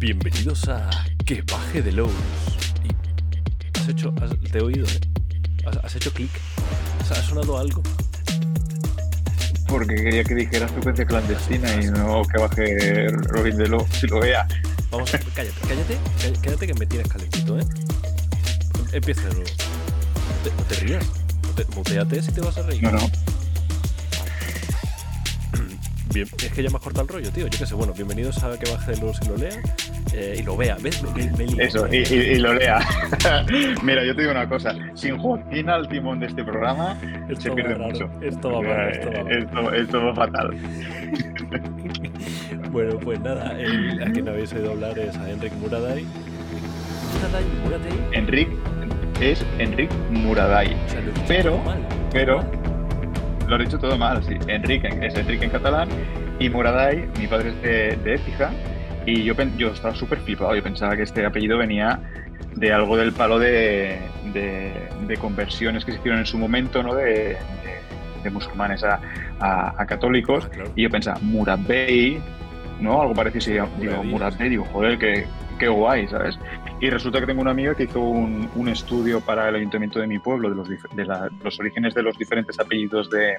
Bienvenidos a Que baje de Lowe's. Y- ¿Has hecho, has- te he oído, ¿eh? ¿Has, has hecho clic? ¿Has, ha sonado algo? Porque quería que dijeras frecuencia clandestina y no que baje Robin de Lo, si lo vea. Vamos, a, cállate, cállate, cá- cállate que me tienes calentito, ¿eh? Empieza de nuevo. No te, no te rías. No te- muteate si te vas a reír. No, no. Bien, es que ya me has cortado el rollo, tío. Yo qué sé, bueno, bienvenidos a que baje de Lowe's y lo lea. eh, y lo vea, ¿ves? Me, me- me lío. Eso, y, y- y lo lea. Mira, yo te digo una cosa. Sin Joaquín al timón de este programa, Esto se va pierde raro, mucho. Esto va mal, esto va mal. Esto, esto va fatal. Bueno, pues nada, el, a quien habéis oído hablar es a Enric Muraday. Muraday, Muraday. Enric es Enric Muraday. O sea, Pero- pero- Lo he dicho todo mal, sí. Enrique es Enrique en catalán y Muraday, mi padre es de, de Écija y yo, yo estaba súper flipado. Yo pensaba que este apellido venía de algo del palo de, de- de conversiones que se hicieron en su momento, ¿no? De, de- musulmanes a, a- a católicos. Ah, claro. Y yo pensaba, Murad Bey, ¿no? Algo parecido. Digo, Murad. Bey, digo, joder, qué, qué guay, ¿sabes? Y resulta que tengo una amiga que hizo un, un estudio para el ayuntamiento de mi pueblo de los, de la- los orígenes de los diferentes apellidos de,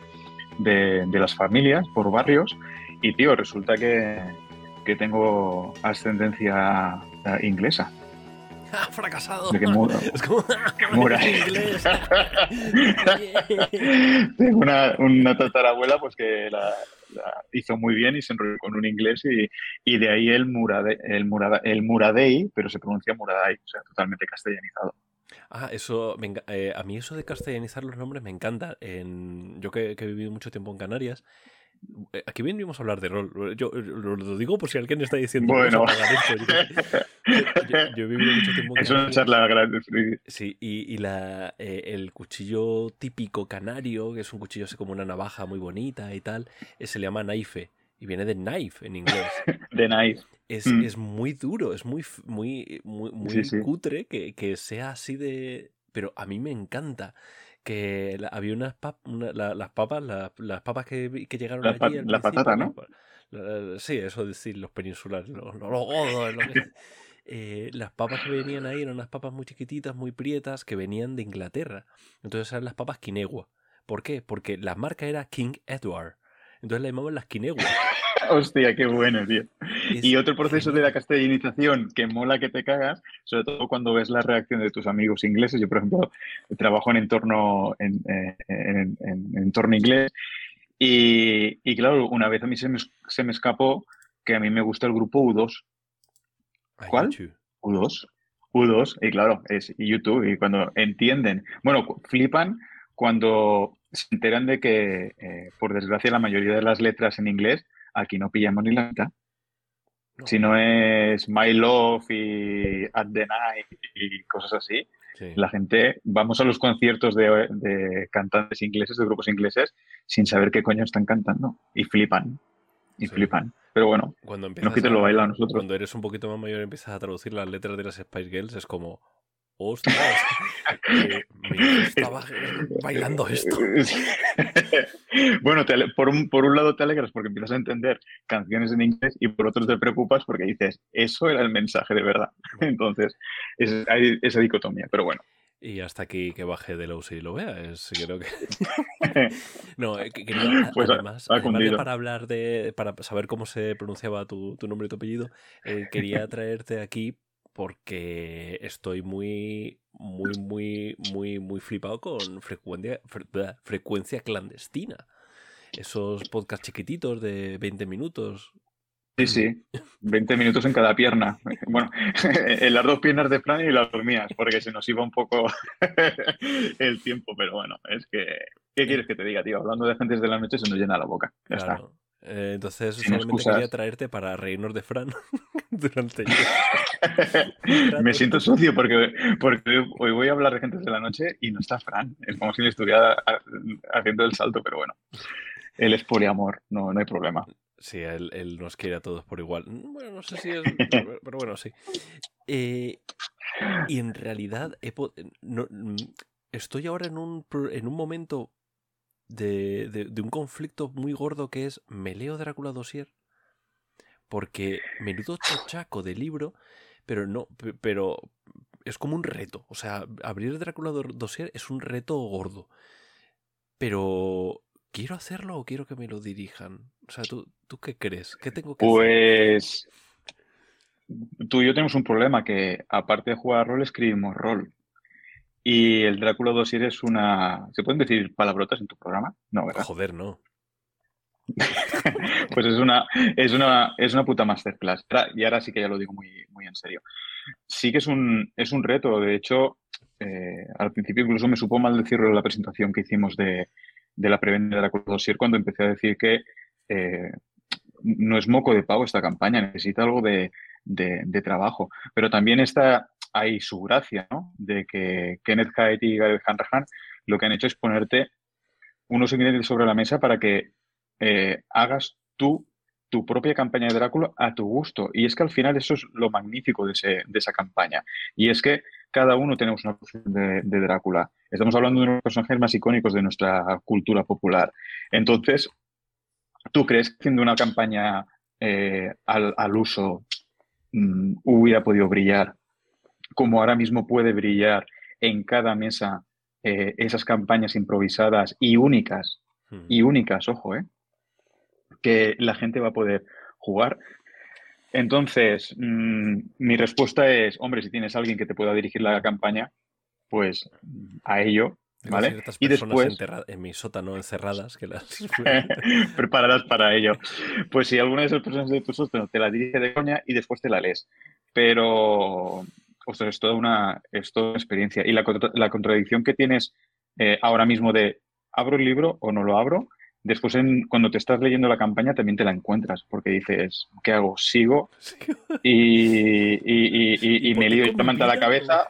de- de las familias por barrios. Y, tío, resulta que, que tengo ascendencia eh, inglesa. ¡Ah, fracasado! De Es como. Mura-. Tengo una, una tatarabuela pues que la, hizo muy bien y se enrolló con un inglés y, y de ahí el, murade, el, murada, el muradei, pero se pronuncia muradai, o sea, totalmente castellanizado. Ah, eso, me eh, a mí eso de castellanizar los nombres me encanta. En, yo que, he vivido mucho tiempo en Canarias, aquí venimos a hablar de rol. Yo eh, lo, digo por si alguien está diciendo Bueno. "Vamos a pagar esto", yo. Yo, yo he vivido mucho tiempo Es una charla grande. sí. Sí, y, y la, eh, el cuchillo típico canario, que es un cuchillo así como una navaja muy bonita y tal, eh, se le llama knife y viene de knife en inglés. De nice. Es, Mm. es muy duro, es muy, muy, muy, muy Sí, sí. cutre que, que sea así de... Pero a mí me encanta que la- había unas pap- una- la- las papas, la- las papas que, que llegaron La pa- allí al la patata, ¿no? sí, eso decir los peninsulares, los, los godos, lo que- eh, las papas que venían ahí eran unas papas muy chiquititas, muy prietas, que venían de Inglaterra. Entonces eran las papas quinegua. ¿Por qué? Porque la marca era King Edward. Entonces la llamaban las quinegua. Hostia, qué bueno, tío. Y otro proceso de la castellanización que mola que te cagas, sobre todo cuando ves la reacción de tus amigos ingleses. Yo, por ejemplo, trabajo en entorno, en, en- en- en entorno inglés. Y, y claro, una vez a mí se me, se me escapó que a mí me gusta el grupo U2. I ¿Cuál? got you. U2. U2, y claro, es YouTube. Y cuando entienden, bueno, flipan cuando se enteran de que, eh, por desgracia, la mayoría de las letras en inglés aquí no pillamos ni la mitad. No, Si no es My Love y At the Night y cosas así, sí. la gente, vamos a los conciertos de, de cantantes ingleses, de grupos ingleses, sin saber qué coño están cantando. Y flipan. Y Sí. flipan. Pero bueno, Cuando empiezas que te lo a- baila a nosotros. Cuando eres un poquito más mayor empiezas a traducir las letras de las Spice Girls, es como, ostras, eh, estaba bailando esto. bueno, te por, un, por un lado te alegras porque empiezas a entender canciones en inglés y por otro te preocupas porque dices, eso era el mensaje de verdad. Entonces, es- hay esa dicotomía. Pero bueno, Y hasta aquí que baje de Lowe's y lo vea, es, creo que... no, eh, que quería, Pues además, ha para hablar de, para saber cómo se pronunciaba tu, tu nombre y tu apellido, eh, quería traerte aquí porque estoy muy, muy, muy, muy, muy flipado con frecuencia, fre- frecuencia clandestina. Esos podcasts chiquititos de 20 minutos. sí, sí, 20 minutos en cada pierna. Bueno, en las dos piernas de Fran y las mías, porque se nos iba un poco el tiempo, pero bueno, es que, ¿qué quieres que te diga, tío? Hablando de gentes de la noche se nos llena la boca. Ya está. Eh, entonces, Sin solamente excusas. quería traerte para reírnos de Fran durante. Me siento sucio porque, porque hoy voy a hablar de gentes de la noche y no está Fran. Es como si le estuviera ha- haciendo el salto, pero bueno. Él es poliamor, no, no hay problema. Sí, él, él nos quiere a todos por igual. Bueno, no sé si es. Pero bueno, sí. Eh, y en realidad, he po- no- mm, estoy ahora en un, en un momento de, de- un conflicto muy gordo que es: ¿me leo Drácula Dossier? Porque menudo chochaco de libro, pero no, pero es como un reto. O sea, abrir Drácula Dossier es un reto gordo. Pero, ¿quiero hacerlo o quiero que me lo dirijan? O sea, ¿tú, tú qué crees? ¿Qué tengo que pues... Tú y yo tenemos un problema que, aparte de jugar rol, escribimos rol. Y el Drácula Dossier es una... ¿Se pueden decir palabrotas en tu programa? No, ¿verdad? Joder, no. pues es una, es, una, es una puta masterclass. Y ahora sí que ya lo digo muy, muy en serio. Sí que es un, es un reto. De hecho, eh, al principio incluso me supo mal decirlo en la presentación que hicimos de, la preventa de la Dossier cuando empecé a decir que eh, no es moco de pago esta campaña, necesita algo de, trabajo. Pero también está ahí su gracia, ¿no? De que Kenneth Haidt y Gareth Hanrahan lo que han hecho es ponerte unos ingredientes sobre la mesa para que eh, hagas tú tu propia campaña de Drácula a tu gusto. Y es que al final eso es lo magnífico de, esa campaña. Y es que cada uno tenemos una versión de, Drácula. Estamos hablando de uno de los personajes más icónicos de nuestra cultura popular. Entonces, ¿tú crees que haciendo una campaña eh, al, uso mm, hubiera podido brillar como ahora mismo puede brillar en cada mesa eh, esas campañas improvisadas y únicas? Hmm. Y únicas, ojo, ¿eh? que la gente va a poder jugar. Entonces, mm, mi respuesta es, hombre, si tienes alguien que te pueda dirigir la campaña, pues a ello, ¿vale? y después en mi sótano encerradas que las preparadas para ello. Pues si alguna de esas personas de tu sótano te la dirige de coña y después te la lees. Pero, ostras, es toda una, es toda una experiencia. Y la, la contradicción que tienes eh, ahora mismo de abro el libro o no lo abro, Después, cuando te estás leyendo la campaña, también te la encuentras, porque dices, ¿qué hago? ¿Sigo? Y, me lío directamente a la cabeza.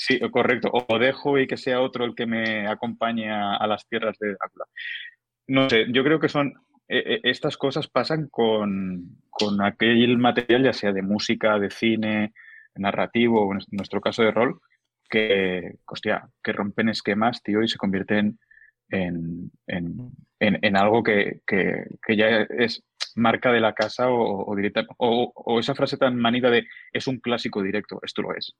Sí, correcto. O dejo y que sea otro el que me acompañe a, las tierras de Drácula. No sé, yo creo que son. E, e, estas cosas pasan con, con aquel material, ya sea de música, de cine, narrativo, o en nuestro caso de rol, que, hostia, que rompen esquemas, tío, y se convierten en, en, algo que, ya es marca de la casa o, directa, o, esa frase tan manida de es un clásico directo, esto lo es.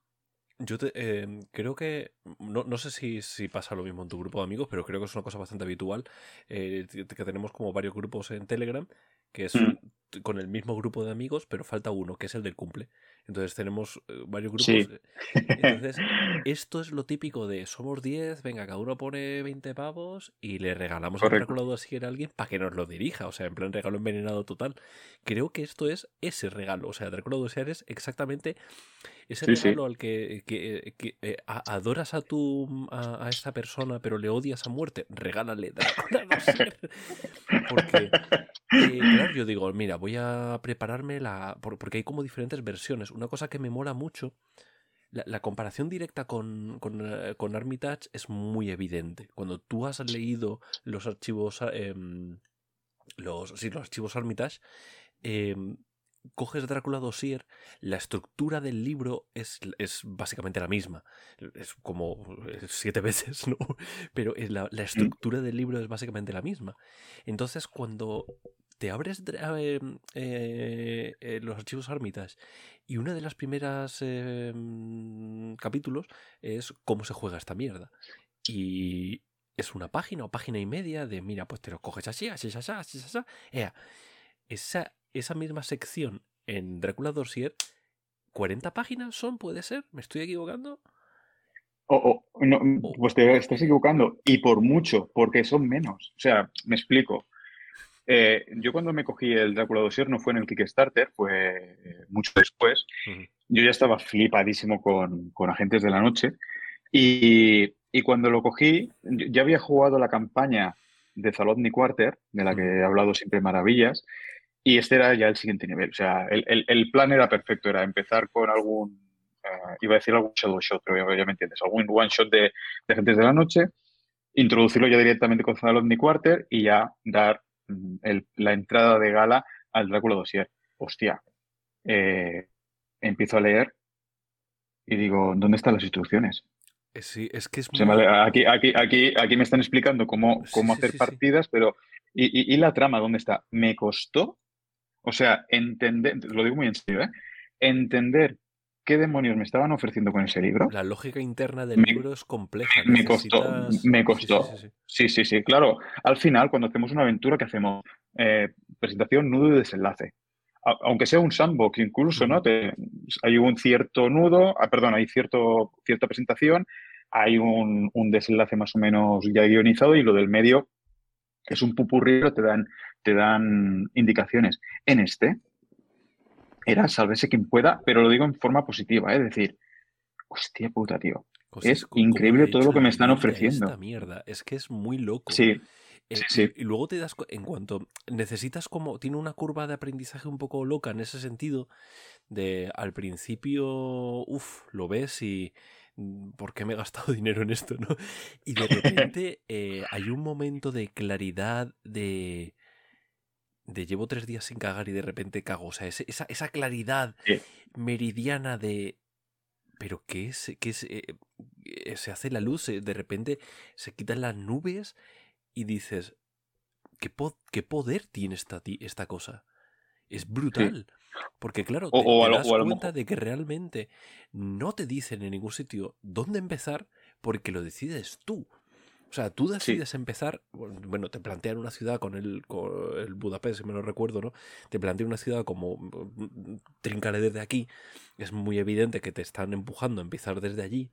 Yo em, creo que, no, sé si, pasa lo mismo en tu grupo de amigos, pero creo que es una cosa bastante habitual, eh, que tenemos como varios grupos en Telegram, que es mm. Con el mismo grupo de amigos, pero falta uno, que es el del cumple. Entonces tenemos eh, varios grupos. Eh, entonces, esto es lo típico de somos 10, venga, cada uno pone 20 pavos y le regalamos el Drácula si a alguien para que nos lo dirija. O sea, en plan regalo envenenado total. Creo que esto es ese regalo. O sea, Drácula Dossier es exactamente ese regalo al que, eh, adoras a tu a, esta persona, pero le odias a muerte. Regálale Drácula Porque, claro, yo digo, mira, voy a prepararme la. Porque hay como diferentes versiones una cosa que me mola mucho, la, comparación directa con, con, eh, con, Armitage es muy evidente. Cuando tú has leído los archivos, em, los, sí, los archivos Armitage, em, coges Drácula Dossier, la estructura del libro es, es, básicamente la misma. Es como eh, siete veces, ¿no? Pero la, la, estructura del libro es básicamente la misma. Entonces, cuando te abres em, eh, eh, los archivos Armitage y una de las primeras em, capítulos es cómo se juega esta mierda. Y es una página o página y media de, mira, pues te lo coges así, así, así, así, así. Esa, esa misma sección en Drácula Dossier, 40 páginas son, puede ser, ¿me estoy equivocando? O, no, pues te estás equivocando, y por mucho, porque son menos. O sea, me explico. Eh, yo cuando me cogí el Drácula Dossier no fue en el Kickstarter, fue eh, mucho después. Yo ya estaba flipadísimo con, Agentes de la Noche y, cuando lo cogí ya había jugado la campaña de Zalotny Quarter, de la que he hablado siempre maravillas, y este era ya el siguiente nivel. O sea, el, plan era perfecto, era empezar con algún, eh, iba a decir algún shadow shot, pero ya me entiendes, algún one shot de, de Agentes de la Noche, introducirlo ya directamente con Zalotny Quarter y ya dar la entrada de gala al Drácula Dossier. Hostia, eh, empiezo a leer y digo, ¿dónde están las instrucciones? Eh, sí, es que es aquí, aquí, aquí, aquí me están explicando cómo, cómo hacer partidas, pero ¿y, la trama dónde está? Me costó O sea, entender, lo digo muy en serio, ¿eh? Entender qué demonios me estaban ofreciendo con ese libro. La lógica interna del libro es compleja. Me costó, me costó. Sí sí, sí claro. Al final, cuando hacemos una aventura, ¿qué hacemos? Eh, presentación, nudo y desenlace. aunque sea un sandbox incluso, ¿no? hay un cierto nudo, ah, perdón, hay cierto, cierta presentación, hay un, un, desenlace más o menos ya guionizado y lo del medio es un pupurrí, te dan, te dan indicaciones. En este, era sálvese quien pueda, pero lo digo en forma positiva, es decir, hostia puta, tío. es increíble todo lo que me están ofreciendo. Esta mierda, es que es muy loco. Sí. Eh, sí, Y luego te das, en cuanto necesitas como, tiene una curva de aprendizaje un poco loca en ese sentido, de al principio, uff, lo ves y, mm, ¿por qué me he gastado dinero en esto? ¿no? Y de repente eh, hay un momento de claridad, de, de llevo tres días sin cagar y de repente cago. O sea, esa, esa claridad meridiana de. ¿Pero qué es? ¿Qué es? Eh, eh, se hace la luz, de repente se quitan las nubes y dices. ¿Qué, qué poder tiene esta, esta cosa? Es brutal. Porque claro, te, das cuenta de que realmente no te dicen en ningún sitio dónde empezar porque lo decides tú. O sea, tú decides empezar, bueno, te plantean una ciudad con el, el Budapest, si me lo recuerdo, ¿no? Te plantean una ciudad como mm, mm, trincale desde aquí. Es muy evidente que te están empujando a empezar desde allí.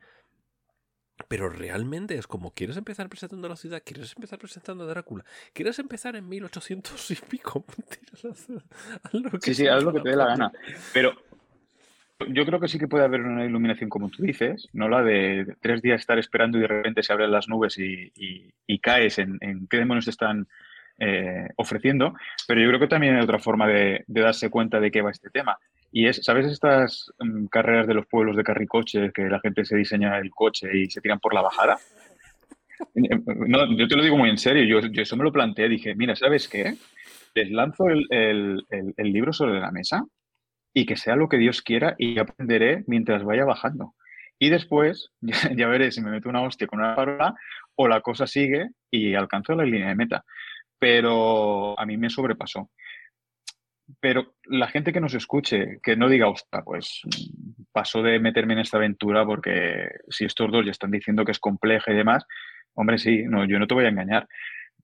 Pero realmente es como, ¿quieres empezar presentando la ciudad? ¿Quieres empezar presentando a Drácula? ¿Quieres empezar en 1800 y pico? sí, sí, haz lo que te dé la gana. Pero yo creo que sí que puede haber una iluminación, como tú dices, no la de tres días estar esperando y de repente se abren las nubes y, caes en, qué demonios te están eh, ofreciendo, pero yo creo que también hay otra forma de, darse cuenta de qué va este tema. Y es, ¿sabes estas mm, carreras de los pueblos de carricoche que la gente se diseña el coche y se tiran por la bajada? No, yo te lo digo muy en serio, yo eso me lo planteé, dije, mira, ¿sabes qué? Les lanzo el libro sobre la mesa y que sea lo que Dios quiera y aprenderé mientras vaya bajando. Y después ya, veré si me meto una hostia con una parola o la cosa sigue y alcanzo la línea de meta. Pero a mí me sobrepasó. Pero la gente que nos escuche, que no diga, ostras, pues pasó de meterme en esta aventura porque si estos dos ya están diciendo que es compleja y demás, hombre, sí, no, yo no te voy a engañar.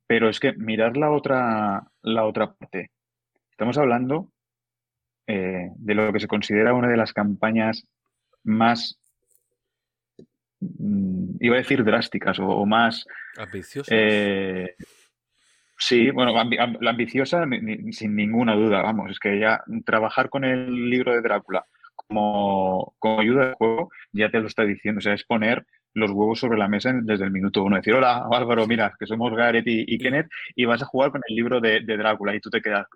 Pero es que mirar la otra, la otra parte. Estamos hablando eh, de lo que se considera una de las campañas más, mm, iba a decir drásticas o, más... Ambiciosas. Eh, sí, bueno, la ambiciosa sin ninguna duda, vamos, es que ya trabajar con el libro de Drácula como, como ayuda de juego ya te lo está diciendo, o sea, es poner los huevos sobre la mesa desde el minuto uno. Decir, hola Álvaro, mira, que somos Gareth y, Kenneth y vas a jugar con el libro de, de, Drácula y tú te quedas,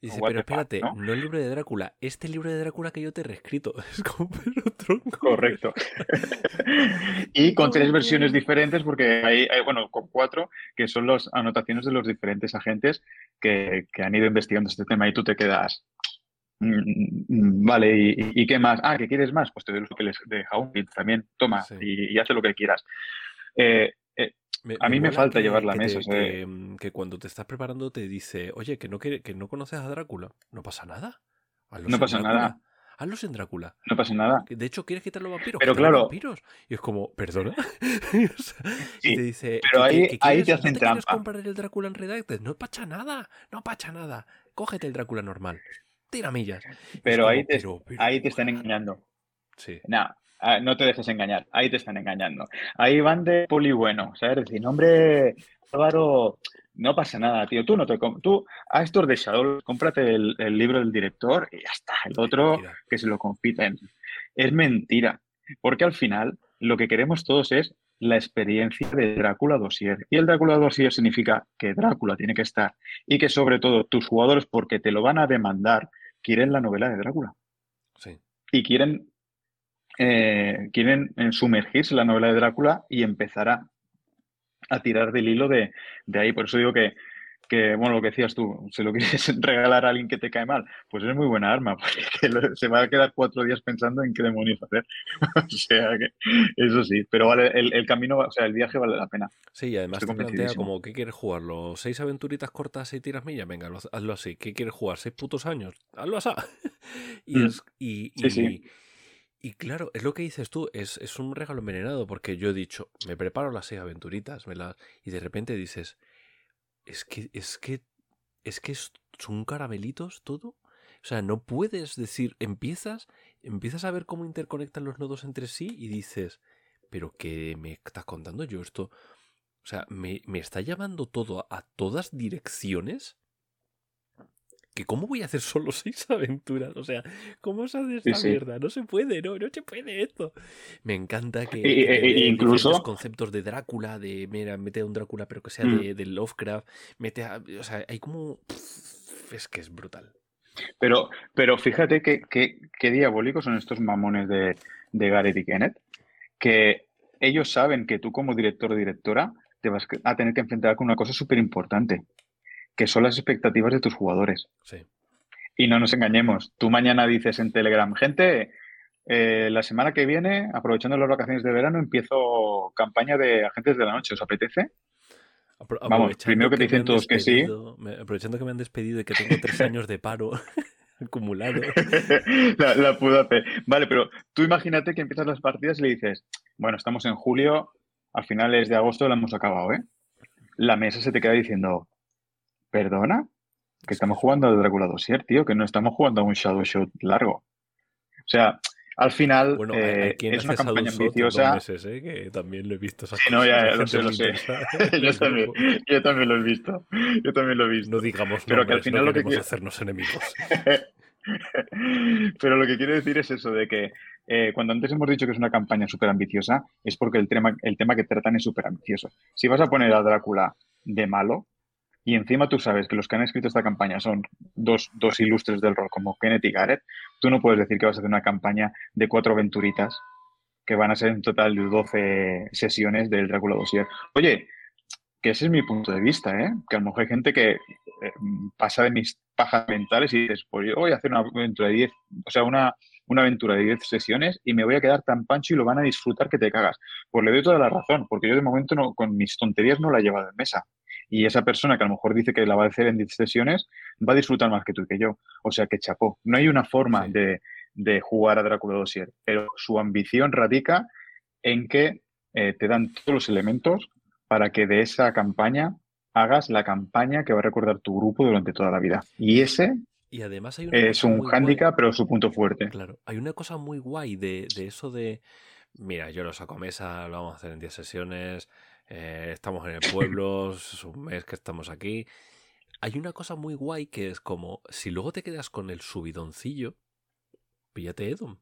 Dice, pero espérate, ¿no? el libro de Drácula, este libro de Drácula que yo te he reescrito. Es como pero tronco. Correcto. y con tres versiones diferentes, porque hay, bueno, con cuatro, que son las anotaciones de los diferentes agentes que, han ido investigando este tema y tú te quedas. Mm, mm, vale, ¿y, qué más? Ah, ¿qué quieres más? Pues te doy lo que les deja un también, toma y, y, hace lo que quieras. Eh, a mí me falta llevar la mesa. Mm, que, cuando te estás preparando te dice, oye, que no, que, que no conoces a Drácula. No pasa nada. no pasa nada. Hazlos en Drácula. No pasa nada. De hecho, ¿quieres quitar los vampiros? Pero claro. vampiros? Y es como, ¿perdona? y te dice, pero ahí, ahí te hacen ¿no trampa. ¿Quieres comprar el Drácula en Redacted? No pacha nada. No pacha nada. Cógete el Drácula normal. Tira millas. Pero, ahí, te, ahí te están engañando. Sí. No, Ah, no te dejes engañar, ahí te están engañando. Ahí van de poli bueno, ¿sabes? Decir, hombre, Álvaro, no pasa nada, tío. Tú no te tú a estos de Shadow, cómprate el, libro del director y ya está. El otro que se lo compiten. Es mentira. Porque al final lo que queremos todos es la experiencia de Drácula Dossier. Y el Drácula Dossier significa que Drácula tiene que estar. Y que sobre todo tus jugadores, porque te lo van a demandar, quieren la novela de Drácula. Sí. Y quieren eh, quieren eh, sumergirse en la novela de Drácula y empezar a, tirar del hilo de, ahí. Por eso digo que, que, bueno, lo que decías tú, si lo quieres regalar a alguien que te cae mal, pues es muy buena arma, porque se va a quedar cuatro días pensando en qué demonios hacer. o sea que, eso sí, pero vale, el, camino, o sea, el viaje vale la pena. Sí, y además te plantea como, ¿qué quieres jugar? ¿Los seis aventuritas cortas y tiras millas? Venga, hazlo así. ¿Qué quieres jugar? ¿Seis putos años? Hazlo así. y, mm. es, y, y, claro, es lo que dices tú, es, es un regalo envenenado, porque yo he dicho, me preparo las seis aventuritas, y de repente dices es que, es que, es que son caramelitos todo. O sea, no puedes decir, empiezas, empiezas a ver cómo interconectan los nodos entre sí y dices, pero ¿qué me estás contando yo esto? O sea, me, me está llamando todo a todas direcciones que cómo voy a hacer solo seis aventuras. O sea, ¿cómo se hace esta mierda? No se puede, no, no se puede esto. Me encanta que, que incluso los conceptos de Drácula, de mira, mete a un Drácula, pero que sea mm. de, Lovecraft, mete a, o sea, hay como es que es brutal. Pero, pero fíjate que, qué diabólicos son estos mamones de, de Gareth y Kenneth, que ellos saben que tú como director o directora te vas a tener que enfrentar con una cosa súper importante que son las expectativas de tus jugadores. Sí. Y no nos engañemos. Tú mañana dices en Telegram, gente, eh, la semana que viene, aprovechando las vacaciones de verano, empiezo campaña de agentes de la noche. ¿Os apetece? Vamos, primero que te dicen todos que sí. aprovechando que me han despedido y que tengo tres años de paro acumulado. la, la Vale, pero tú imagínate que empiezas las partidas y le dices, bueno, estamos en julio, a finales de agosto la hemos acabado, ¿eh? La mesa se te queda diciendo, ¿Perdona? Que estamos jugando al Drácula Dossier, tío, que no estamos jugando a un Shadow Shot largo. O sea, al final eh, es una campaña ambiciosa. Meses, ¿eh? Que también lo he visto. Sí, no, ya, lo sé, lo sé. yo, también, yo también lo he visto. Yo también lo he visto. No digamos Pero que al final no lo que hacernos enemigos. Pero lo que quiero decir es eso, de que eh, cuando antes hemos dicho que es una campaña súper ambiciosa, es porque el tema, el tema que tratan es súper ambicioso. Si vas a poner a Drácula de malo, y encima tú sabes que los que han escrito esta campaña son dos, dos ilustres del rol como Kenneth y Gareth, tú no puedes decir que vas a hacer una campaña de cuatro aventuritas que van a ser en total de 12 sesiones del Drácula Dossier. Oye, que ese es mi punto de vista, ¿eh? Que a lo mejor hay gente que eh, pasa de mis pajas mentales y dices, pues yo voy a hacer una aventura de 10, o sea, una, una aventura de 10 sesiones y me voy a quedar tan pancho y lo van a disfrutar que te cagas. Pues le doy toda la razón, porque yo de momento no, con mis tonterías no la he llevado en mesa y esa persona que a lo mejor dice que la va a hacer en 10 sesiones va a disfrutar más que tú y que yo. O sea que chapó. No hay una forma de, jugar a Drácula Dossier, pero su ambición radica en que eh, te dan todos los elementos para que de esa campaña hagas la campaña que va a recordar tu grupo durante toda la vida. Y ese y además hay es un hándicap, pero su punto fuerte. Claro, hay una cosa muy guay de, de eso de, mira, yo lo saco a mesa, lo vamos a hacer en 10 sesiones, eh, estamos en el pueblo, es un mes que estamos aquí. Hay una cosa muy guay que es como, si luego te quedas con el subidoncillo, píllate Edom.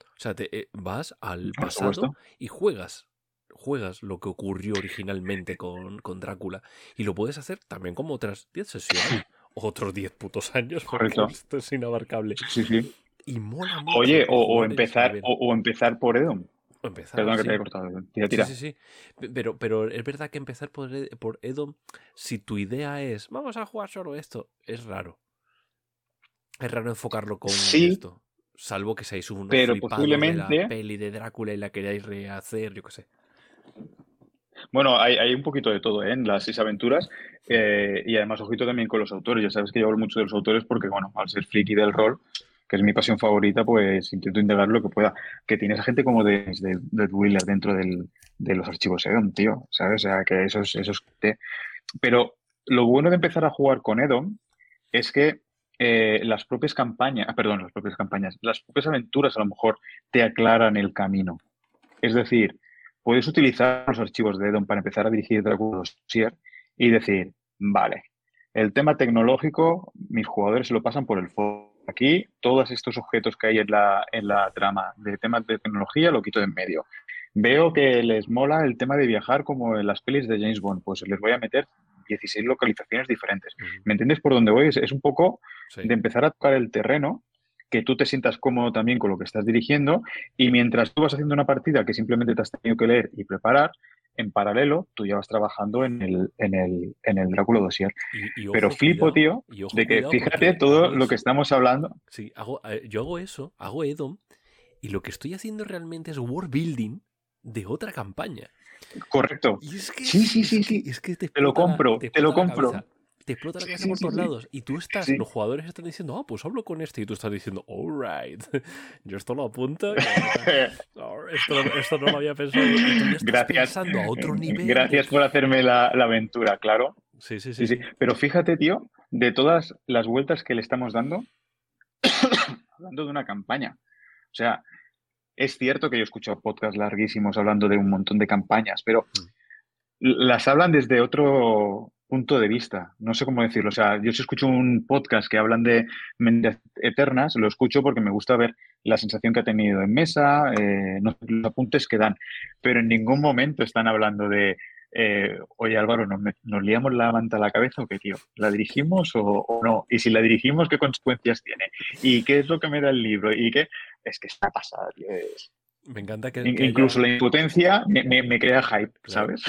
O sea, te, eh, vas al pasado y juegas. Juegas lo que ocurrió originalmente con, con, Drácula. Y lo puedes hacer también como otras 10 sesiones. otros 10 putos años. Correcto. Esto es inabarcable. Sí, sí. Y mola mucho. Oye, o, empezar, o, empezar por Edom. Perdón que te haya cortado. Tira, tira. Sí, sí, sí. Pero, pero es verdad que empezar por, por Edom, si tu idea es vamos a jugar solo esto, es raro. Es raro enfocarlo con esto. Salvo que seáis un pero posiblemente... de la peli de Drácula y la queráis rehacer, yo qué sé. Bueno, hay, hay, un poquito de todo ¿eh? en las seis aventuras eh, y además ojito también con los autores. Ya sabes que yo hablo mucho de los autores porque, bueno, al ser friki del rol, que es mi pasión favorita, pues intento integrar lo que pueda. Que tienes gente como de, de, Wheeler dentro del, de los archivos Edom, tío, ¿sabes? O sea, que eso es... Eso Pero lo bueno de empezar a jugar con Edom es que eh, las propias campañas, ah, perdón, las propias campañas, las propias aventuras a lo mejor te aclaran el camino. Es decir, puedes utilizar los archivos de Edom para empezar a dirigir Dracula y decir, vale, el tema tecnológico, mis jugadores se lo pasan por el foro Aquí, todos estos objetos que hay en la, en la trama de temas de tecnología lo quito de en medio. Veo que les mola el tema de viajar como en las pelis de James Bond, pues les voy a meter 16 localizaciones diferentes. ¿Me entiendes por dónde voy? Es, un poco de empezar a tocar el terreno, que tú te sientas cómodo también con lo que estás dirigiendo y mientras tú vas haciendo una partida que simplemente te has tenido que leer y preparar, en paralelo tú ya vas trabajando en el, en el, en el Drácula Dossier. Pero flipo, tío, de que fíjate todo lo que estamos hablando. Sí, hago, eh, yo hago eso, hago Edom, y lo que estoy haciendo realmente es world building de otra campaña. Correcto. sí, sí, sí, sí. Es que te, lo compro, te, lo compro te explota la cabeza por todos lados. Y tú estás, los jugadores están diciendo, ah, pues hablo con este. Y tú estás diciendo, alright, yo esto lo apunto. esto, no lo había pensado. gracias, a otro nivel. Gracias por hacerme la, aventura, claro. Sí, sí, sí, sí, Pero fíjate, tío, de todas las vueltas que le estamos dando, hablando de una campaña. O sea, es cierto que yo escucho podcasts larguísimos hablando de un montón de campañas, pero mm. las hablan desde otro, punto de vista. No sé cómo decirlo. O sea, yo si escucho un podcast que hablan de mentes eternas, lo escucho porque me gusta ver la sensación que ha tenido en mesa, eh, los apuntes que dan. Pero en ningún momento están hablando de, eh, oye Álvaro, ¿nos, ¿nos, liamos la manta a la cabeza o qué, tío? ¿La dirigimos o, no? Y si la dirigimos, ¿qué consecuencias tiene? ¿Y qué es lo que me da el libro? ¿Y qué? Es que está pasada, tío. Me encanta que. Incluso la impotencia me, crea hype, ¿sabes?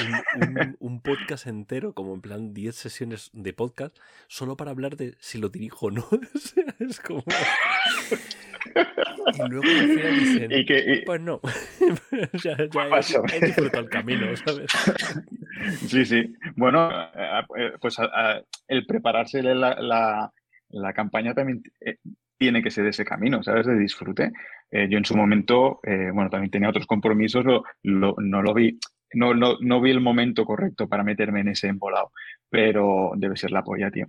Un, podcast entero, como en plan 10 sesiones de podcast, solo para hablar de si lo dirijo o no. es como. y luego al final dicen, pues no. ya, ya he, disfrutado el camino, ¿sabes? sí, sí. Bueno, eh, eh, pues el prepararse la, la, campaña también eh, tiene que ser ese camino, ¿sabes? De disfrute. Eh, yo en su momento, eh, bueno, también tenía otros compromisos, no lo vi, no, no, vi el momento correcto para meterme en ese embolado, pero debe ser la polla, tío.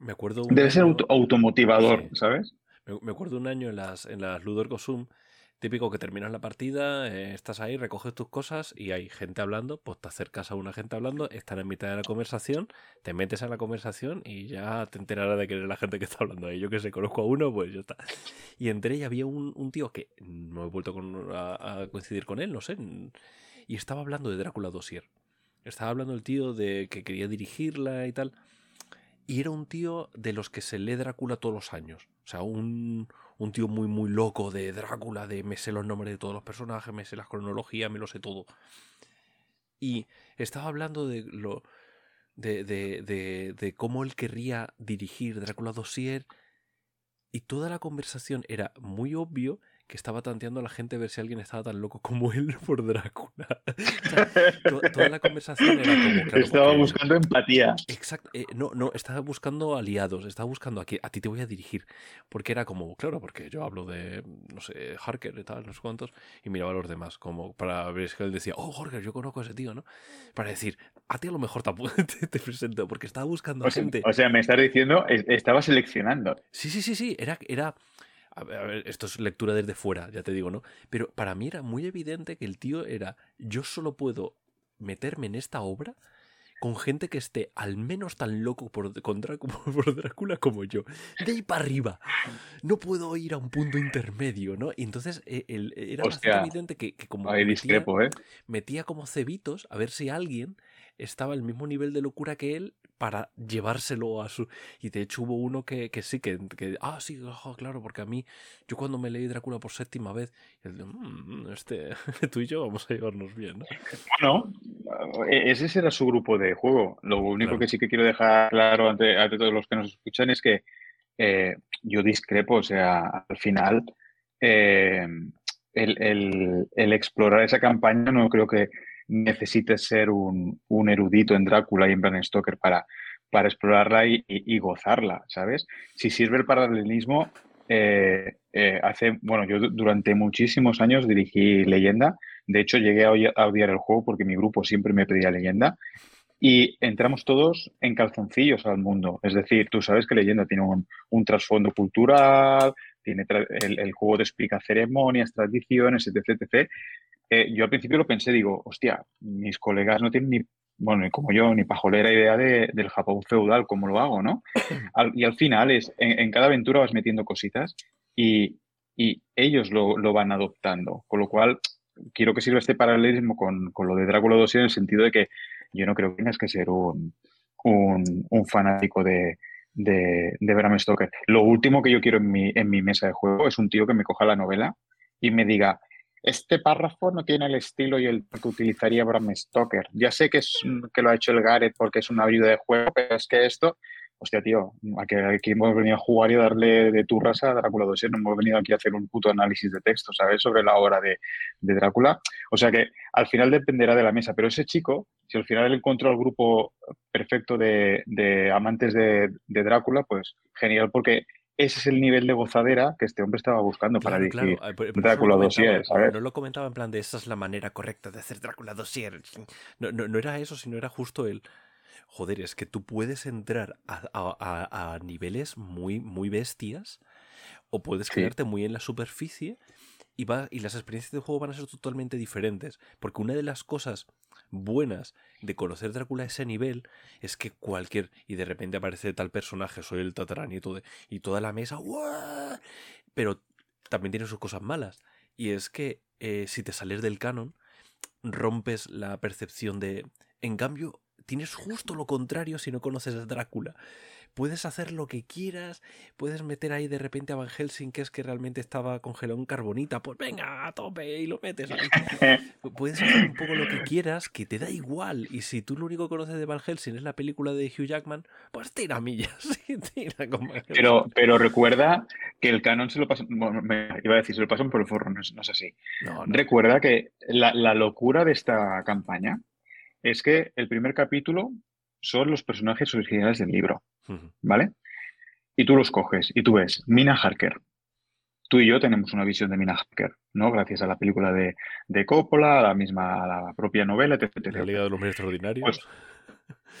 Me acuerdo debe ser automotivador, ¿sabes? Me, acuerdo un año en las, en las Ludor Cosum Típico que terminas la partida, eh, estás ahí, recoges tus cosas y hay gente hablando, pues te acercas a una gente hablando, están en mitad de la conversación, te metes en la conversación y ya te enterarás de que eres la gente que está hablando ahí. Yo que sé, conozco a uno, pues ya está. Y entre ellos había un, tío que no he vuelto a, coincidir con él, no sé, y estaba hablando de Drácula Dossier. Estaba hablando el tío de que quería dirigirla y tal. Y era un tío de los que se lee Drácula todos los años. O sea, un, un tío muy, muy loco de Drácula, de me sé los nombres de todos los personajes, me sé la cronología, me lo sé todo. Y estaba hablando de lo. de, de, de, de cómo él querría dirigir Drácula Dossier. Y toda la conversación era muy obvio que estaba tanteando a la gente a ver si alguien estaba tan loco como él por Drácula. toda la conversación era como. estaba buscando empatía. Exacto. Eh, no, no, estaba buscando aliados. Estaba buscando a, a ti te voy a dirigir. Porque era como, claro, porque yo hablo de, no sé, Harker y tal, no sé cuántos, y miraba a los demás, como para ver si él decía, oh, Harker, yo conozco a ese tío, ¿no? Para decir, a ti a lo mejor te, te presento, porque estaba buscando a gente. o sea, me estás diciendo, estaba seleccionando. Sí, sí, sí, sí. Era. era a ver, esto es lectura desde fuera, ya te digo, ¿no? Pero para mí era muy evidente que el tío era, yo solo puedo meterme en esta obra con gente que esté al menos tan loco por, por Drácula como yo. De ahí para arriba. No puedo ir a un punto intermedio, ¿no? Y entonces eh, era bastante evidente que, como discrepo, ¿eh? metía como cebitos a ver si alguien estaba al mismo nivel de locura que él para llevárselo a su... Y de hecho hubo uno que, que sí, que, que, Ah, sí, claro, porque a mí, yo cuando me leí Drácula por séptima vez, mm, este, tú y yo vamos a llevarnos bien, ¿no? Bueno, e-, ese era su grupo de juego. Lo único que sí que quiero dejar claro ante, ante, todos los que nos escuchan es que eh, yo discrepo, o sea, al final... Eh, el, el, el, explorar esa campaña no creo que necesites ser un, erudito en Drácula y en Bram Stoker para, para explorarla y, gozarla, ¿sabes? Si sirve el paralelismo, eh, eh, hace, bueno, yo durante muchísimos años dirigí Leyenda, de hecho llegué a, odiar el juego porque mi grupo siempre me pedía Leyenda y entramos todos en calzoncillos al mundo, es decir, tú sabes que Leyenda tiene un, trasfondo cultural, tiene el, el, juego te explica ceremonias, tradiciones, etc, etc. Eh, yo al principio lo pensé, digo, hostia, mis colegas no tienen ni, bueno, ni como yo, ni pajolera idea del Japón feudal, cómo lo hago, ¿no? y al final es, en, cada aventura vas metiendo cositas y, ellos lo, van adoptando, con lo cual quiero que sirva este paralelismo con, lo de Drácula 2 en el sentido de que yo no creo que tengas que ser un, fanático de, de, de, Bram Stoker. Lo último que yo quiero en mi, en mi mesa de juego es un tío que me coja la novela y me diga, este párrafo no tiene el estilo y el que utilizaría Bram Stoker. Ya sé que, es, que lo ha hecho el Gareth porque es una ayuda de juego, pero es que esto, hostia, tío, aquí, hemos venido a jugar y darle de turras a Drácula 2, no hemos venido aquí a hacer un puto análisis de texto, ¿sabes? Sobre la obra de, Drácula. O sea que al final dependerá de la mesa, pero ese chico, si al final él encontró el grupo perfecto de, amantes de, de Drácula, pues genial, porque ese es el nivel de gozadera que este hombre estaba buscando para dirigir Drácula Dossier, ¿sabes? No lo comentaba en plan de esa es la manera correcta de hacer Drácula Dossier. No, no, era eso, sino era justo el... Joder, es que tú puedes entrar a, niveles muy, muy bestias o puedes quedarte muy en la superficie y, va, y las experiencias de juego van a ser totalmente diferentes. Porque una de las cosas buenas de conocer Drácula a ese nivel es que cualquier. Y de repente aparece tal personaje, soy el tataranieto de. Y toda la mesa. Pero también tiene sus cosas malas. Y es que eh, si te sales del canon, rompes la percepción de. En cambio, tienes justo lo contrario si no conoces a Drácula puedes hacer lo que quieras, puedes meter ahí de repente a Van Helsing, que es que realmente estaba congelado en carbonita, pues venga, a tope y lo metes ahí. puedes hacer un poco lo que quieras, que te da igual. Y si tú lo único que conoces de Van Helsing es la película de Hugh Jackman, pues tira millas. tira con pero, pero recuerda que el canon se lo pasan, me iba a decir, se lo pasan por el forro, no es, así. Recuerda que la, la locura de esta campaña es que el primer capítulo son los personajes originales del libro. ¿vale? Y tú los coges y tú ves Mina Harker. Tú y yo tenemos una visión de Mina Harker, ¿no? Gracias a la película de, de Coppola, a la misma, a la propia novela, etc. La Liga de los Extraordinarios.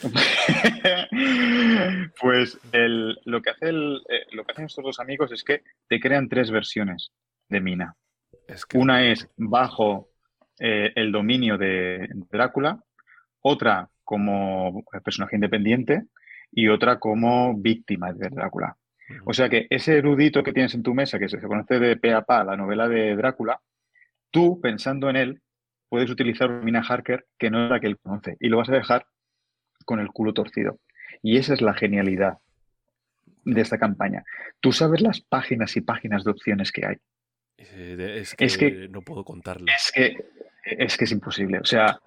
Pues, pues lo, que hace eh, lo que hacen estos dos amigos es que te crean tres versiones de Mina. Una es bajo eh, el dominio de Drácula, otra como personaje independiente y otra como víctima de Drácula. O sea que ese erudito que tienes en tu mesa, que se conoce de pe a pa, la novela de Drácula, tú, pensando en él, puedes utilizar una Mina Harker que no es la que él conoce y lo vas a dejar con el culo torcido. Y esa es la genialidad de esta campaña. Tú sabes las páginas y páginas de opciones que hay. Es que, no puedo contarlo. Es que, es que es imposible. O sea,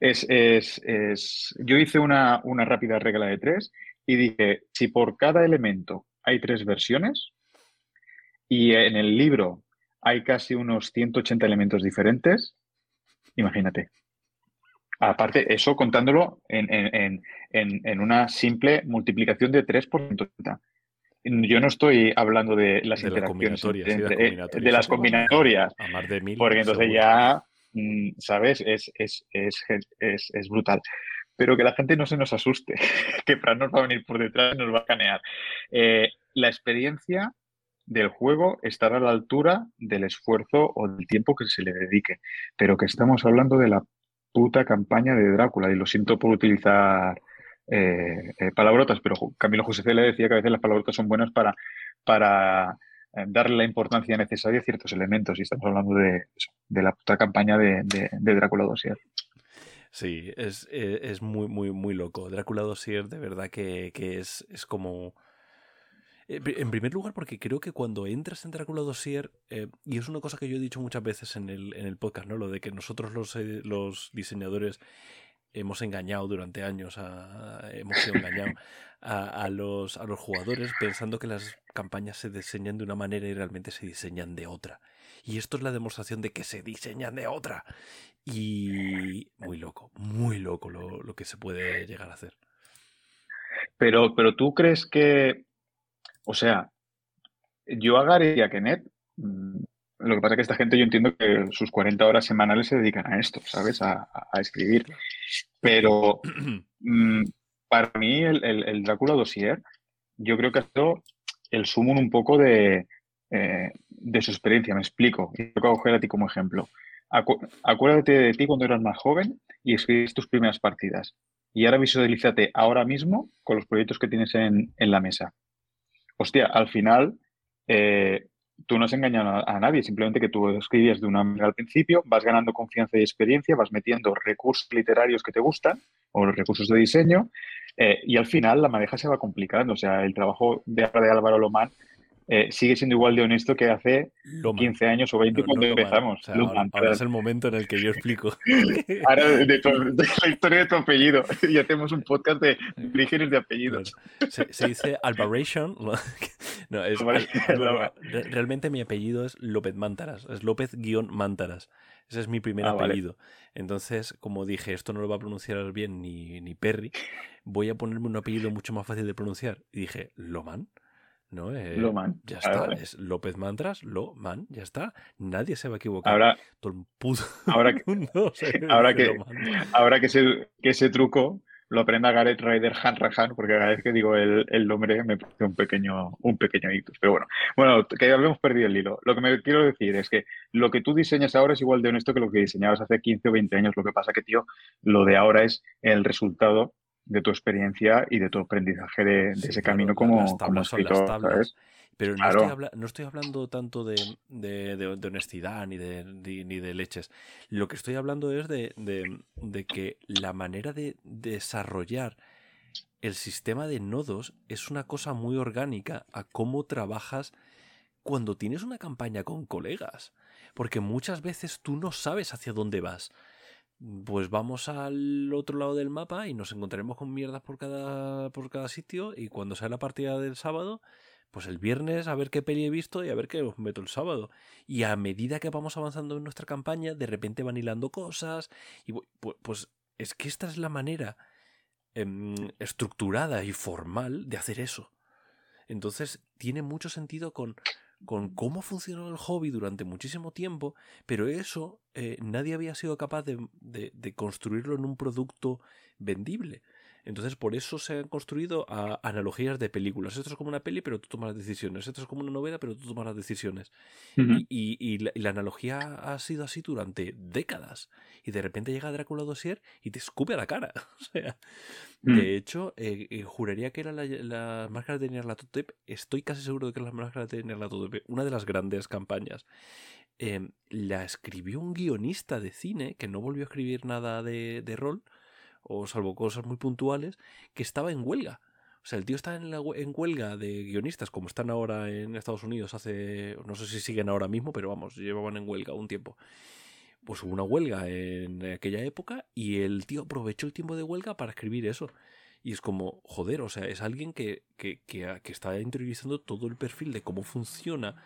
es, es, yo hice una, una rápida regla de tres y dije, si por cada elemento hay tres versiones y en el libro hay casi unos 180 elementos diferentes, imagínate. Aparte, eso contándolo en, una simple multiplicación de 3 por 180. Yo no estoy hablando de las interacciones de, las combinatorias. porque entonces ya, ¿sabes? Es, es, es brutal pero que la gente no se nos asuste, que Fran nos va a venir por detrás y nos va a canear. Eh, la experiencia del juego estará a la altura del esfuerzo o del tiempo que se le dedique, pero que estamos hablando de la puta campaña de Drácula, y lo siento por utilizar eh, eh, palabrotas, pero Camilo José C. le decía que a veces las palabrotas son buenas para, para darle la importancia necesaria a ciertos elementos, y estamos hablando de, la puta campaña de, de Drácula Dossier. Sí, es, eh, es, muy, muy, muy loco. Drácula Dossier, de verdad que, es, es como... Eh, en primer lugar, porque creo que cuando entras en Drácula Dossier, eh, y es una cosa que yo he dicho muchas veces en el, en el podcast, ¿no? Lo de que nosotros los, los diseñadores hemos engañado durante años, a, hemos sido engañados a, los, a los jugadores pensando que las campañas se diseñan de una manera y realmente se diseñan de otra. Y esto es la demostración de que se diseñan de otra. Y muy loco, muy loco lo, que se puede llegar a hacer. Pero, pero tú crees que, o sea, yo a Gary y a Kenneth, mm, lo que pasa es que esta gente yo entiendo que sus 40 horas semanales se dedican a esto, ¿sabes? A, escribir. Pero mm, para mí el, el, Drácula Dossier, yo creo que ha sido el sumo un poco de, eh, de su experiencia, me explico. Y voy a coger a ti como ejemplo acuérdate de ti cuando eras más joven y escribiste tus primeras partidas. Y ahora visualízate ahora mismo con los proyectos que tienes en, la mesa. Hostia, al final eh, tú no has engañado a, nadie, simplemente que tú escribías de una manera al principio, vas ganando confianza y experiencia, vas metiendo recursos literarios que te gustan o los recursos de diseño eh, y al final la madeja se va complicando. O sea, el trabajo de, de Álvaro Lomán eh, sigue siendo igual de honesto que hace 15 años o 20 cuando empezamos. ahora, es el momento en el que yo explico. ahora de, la historia de tu apellido. Y hacemos un podcast de orígenes de apellidos. Se, dice Alvaration. no, es, realmente mi apellido es López Mántaras. Es López-Mántaras. Ese es mi primer ah, apellido. Entonces, como dije, esto no lo va a pronunciar bien ni, ni Perry, voy a ponerme un apellido mucho más fácil de pronunciar. Y dije, Loman. ¿No? Eh, Loman. Ya está, es López Mantras, Loman, ya está. Nadie se va a equivocar. Ahora, Todo el puto ahora que, ahora que, ahora que ese, que ese truco lo aprenda Gareth Ryder Hanrahan, porque cada vez que digo el, el, nombre me parece un pequeño, un pequeño hito. Pero bueno, bueno, que ya habíamos perdido el hilo. Lo que me quiero decir es que lo que tú diseñas ahora es igual de honesto que lo que diseñabas hace 15 o 20 años. Lo que pasa que, tío, lo de ahora es el resultado de tu experiencia y de tu aprendizaje de, ese camino como, como escritor, Pero no, estoy hablando tanto de, honestidad ni de, ni de leches. Lo que estoy hablando es de, que la manera de desarrollar el sistema de nodos es una cosa muy orgánica a cómo trabajas cuando tienes una campaña con colegas. Porque muchas veces tú no sabes hacia dónde vas pues vamos al otro lado del mapa y nos encontraremos con mierdas por cada, por cada sitio y cuando sea la partida del sábado, pues el viernes a ver qué peli he visto y a ver qué os meto el sábado. Y a medida que vamos avanzando en nuestra campaña, de repente van hilando cosas y pues es que esta es la manera em, estructurada y formal de hacer eso. Entonces tiene mucho sentido con con cómo funcionó el hobby durante muchísimo tiempo, pero eso eh, nadie había sido capaz de, construirlo en un producto vendible. Entonces, por eso se han construido analogías de películas. Esto es como una peli, pero tú tomas las decisiones. Esto es como una novela, pero tú tomas las decisiones. y, la, analogía ha sido así durante décadas. Y de repente llega Drácula Dossier y te escupe a la cara. o sea, mm. de hecho, eh, eh, juraría que era la, las máscaras de Nyarlathotep. Estoy casi seguro de que las máscaras de Nyarlathotep, una de las grandes campañas. Em, la escribió un guionista de cine que no volvió a escribir nada de, de rol o salvo cosas muy puntuales, que estaba en huelga. O sea, el tío está en, en huelga de guionistas, como están ahora en Estados Unidos hace, no sé si siguen ahora mismo, pero vamos, llevaban en huelga un tiempo. Pues hubo una huelga en aquella época y el tío aprovechó el tiempo de huelga para escribir eso. Y es como, joder, o sea, es alguien que, que, que, que está interiorizando todo el perfil de cómo funciona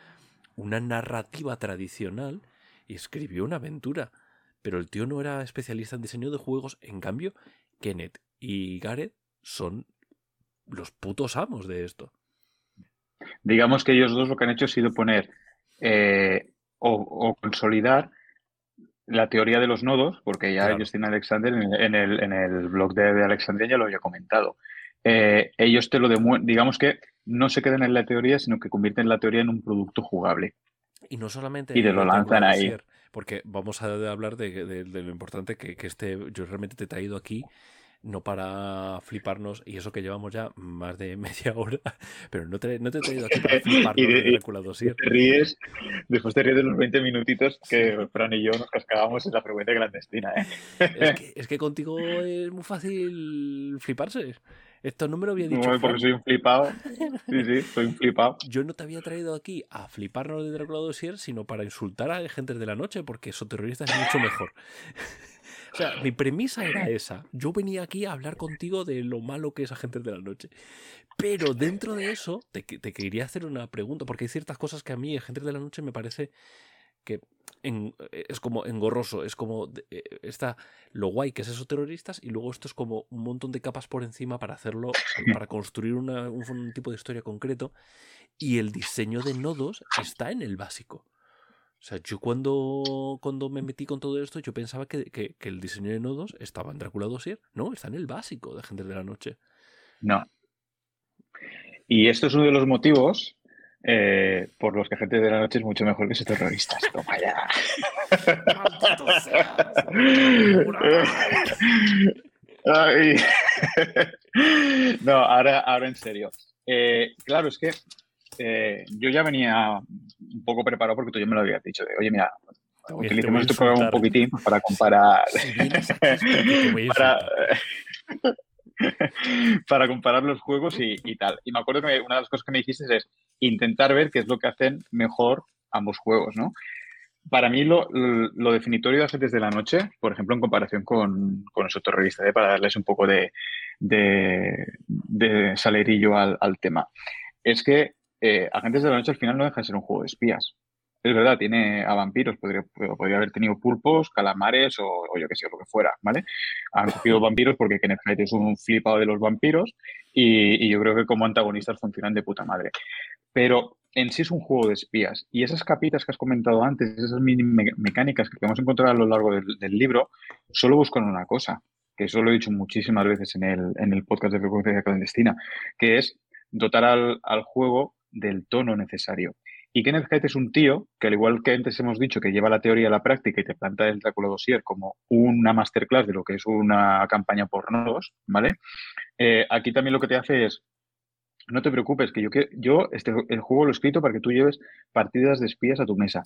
una narrativa tradicional y escribió una aventura. Pero el tío no era especialista en diseño de juegos. En cambio, Kenneth y Gareth son los putos amos de esto. Digamos que ellos dos lo que han hecho ha sido poner eh, o, consolidar la teoría de los nodos, porque ya Justin Alexander en el, en el, blog de, Alexandria ya lo había comentado. Eh, ellos te lo demuestran, digamos que no se quedan en la teoría, sino que convierten la teoría en un producto jugable. Y no solamente. Y te lo lanzan ahí porque vamos a hablar de, lo importante que, este, yo realmente te he traído aquí, no para fliparnos, y eso que llevamos ya más de media hora, pero no te, no te he traído aquí para fliparnos y de, Te ríes, después te ríes de los 20 minutitos que Fran y yo nos cascábamos en la frecuencia clandestina. ¿eh? Es, que, es que contigo es muy fácil fliparse. Esto no me lo había dicho. No, porque soy un flipado. Sí, sí, soy un flipado. Yo no te había traído aquí a fliparnos de Drácula Dossier, sino para insultar a gente de la noche, porque eso terrorista es mucho mejor. o sea, mi premisa era esa. Yo venía aquí a hablar contigo de lo malo que es Agentes de la Noche. Pero dentro de eso, te, te quería hacer una pregunta, porque hay ciertas cosas que a mí, Agentes de la Noche, me parece que eh, es como engorroso, es como eh, está lo guay que es esos terroristas y luego esto es como un montón de capas por encima para hacerlo, para construir un, tipo de historia concreto y el diseño de nodos está en el básico. O sea, yo cuando, cuando me metí con todo esto, yo pensaba que, que, el diseño de nodos estaba en Drácula Dossier. No, está en el básico de Gente de la Noche. No. Y esto es uno de los motivos eh, por los que gente de la noche es mucho mejor que esos terroristas. Toma ya. no, ahora, ahora en serio. Eh, claro, es que eh, yo ya venía un poco preparado porque tú ya me lo habías dicho. De, Oye, mira, utilicemos este programa un poquitín para comparar. para, para comparar los juegos y, tal. Y me acuerdo que una de las cosas que me dijiste es, intentar ver qué es lo que hacen mejor ambos juegos, ¿no? Para mí lo, definitorio de hacer desde la noche, por ejemplo, en comparación con, con los terroristas, ¿eh? para darles un poco de, de, salerillo al, tema, es que eh, Agentes de la Noche al final no deja de ser un juego de espías. Es verdad, tiene a vampiros, podría, podría haber tenido pulpos, calamares o, yo qué sé, lo que fuera, ¿vale? Han cogido vampiros porque Kenneth Hyde es un flipado de los vampiros y, yo creo que como antagonistas funcionan de puta madre. Pero en sí es un juego de espías y esas capitas que has comentado antes, esas mini mecánicas que podemos encontrar a lo largo del, libro, solo buscan una cosa, que eso lo he dicho muchísimas veces en el, en el podcast de frecuencia clandestina, que es dotar al, al juego del tono necesario. Y Kenneth Hyde es un tío que, al igual que antes hemos dicho, que lleva la teoría a la práctica y te planta el Drácula Dossier como una masterclass de lo que es una campaña por nodos, ¿vale? Eh, aquí también lo que te hace es, no te preocupes, que yo, que yo este, el juego lo he escrito para que tú lleves partidas de espías a tu mesa.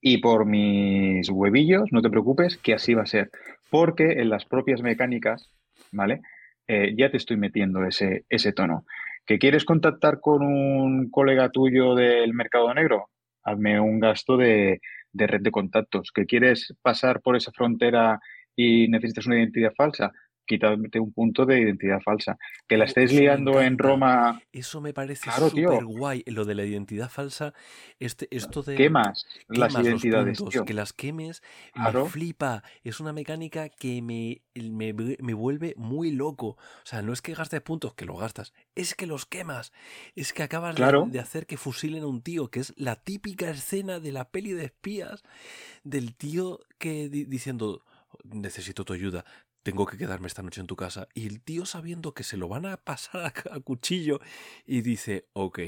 Y por mis huevillos, no te preocupes, que así va a ser. Porque en las propias mecánicas, ¿vale? Eh, ya te estoy metiendo ese, ese tono. ¿Que quieres contactar con un colega tuyo del mercado negro? Hazme un gasto de, red de contactos. ¿Que quieres pasar por esa frontera y necesitas una identidad falsa? Quítate un punto de identidad falsa. Que la estés liando en Roma. Eso me parece súper guay. Lo de la identidad falsa, este, esto de. Quemas, las identidades. que las quemes, me flipa. Es una mecánica que me, me, vuelve muy loco. O sea, no es que gastes puntos, que los gastas, es que los quemas. Es que acabas de, hacer que fusilen a un tío, que es la típica escena de la peli de espías del tío que diciendo necesito tu ayuda, tengo que quedarme esta noche en tu casa. Y el tío sabiendo que se lo van a pasar a, cuchillo y dice, ok.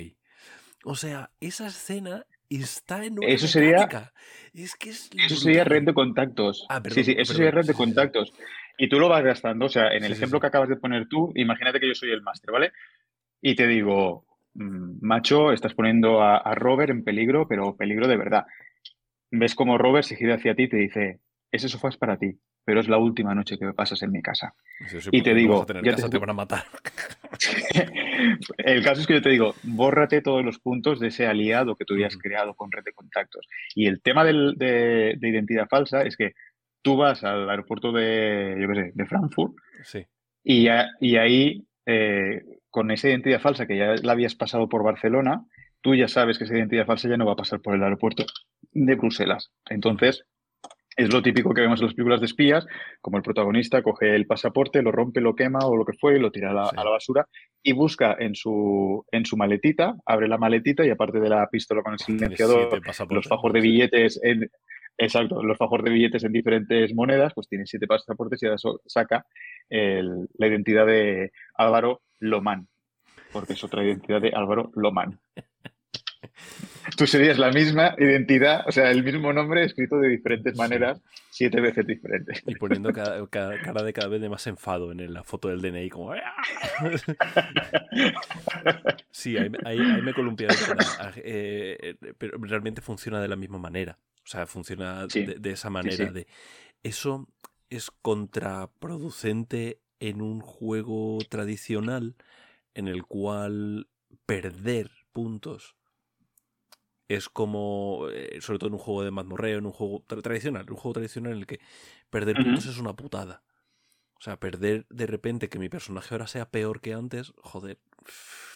O sea, esa escena está en una eso sería, es que es eso sería red de contactos. Ah, sí, sí, eso sería red de contactos. Y tú lo vas gastando. O sea, en el ejemplo que acabas de poner tú, imagínate que yo soy el máster, ¿vale? Y te digo, mm, macho, estás poniendo a, a Robert en peligro, pero peligro de verdad. Ves como Robert se gira hacia ti y te dice, ese sofá es para ti pero es la última noche que me pasas en mi casa. y te digo, ya te... van a matar. el caso es que yo te digo, bórrate todos los puntos de ese aliado que tú habías creado con red de contactos. Y el tema de, identidad falsa es que tú vas al aeropuerto de, yo qué sé, de Frankfurt y, y, ahí, eh, con esa identidad falsa que ya la habías pasado por Barcelona, tú ya sabes que esa identidad falsa ya no va a pasar por el aeropuerto de Bruselas. Entonces, es lo típico que vemos en las películas de espías, como el protagonista coge el pasaporte, lo rompe, lo quema o lo que fue y lo tira a la, basura y busca en su, en su maletita, abre la maletita y aparte de la pistola con el silenciador, los fajos de billetes en, exacto, los fajos de billetes en diferentes monedas, pues tiene siete pasaportes y ahora saca la identidad de Álvaro Lomán, porque es otra identidad de Álvaro Lomán. Tú serías la misma identidad, o sea, el mismo nombre escrito de diferentes maneras, siete veces diferentes. Y poniendo cada, cara de cada vez de más enfado en la foto del DNI, como... ¡Ah! Sí, ahí, me columpia. Eh, pero realmente funciona de la misma manera. O sea, funciona de, esa manera de... Eso es contraproducente en un juego tradicional en el cual perder puntos es como, eh, sobre todo en un juego de mazmorreo, en un juego tradicional, un juego tradicional en el que perder puntos es una putada. O sea, perder de repente que mi personaje ahora sea peor que antes, joder,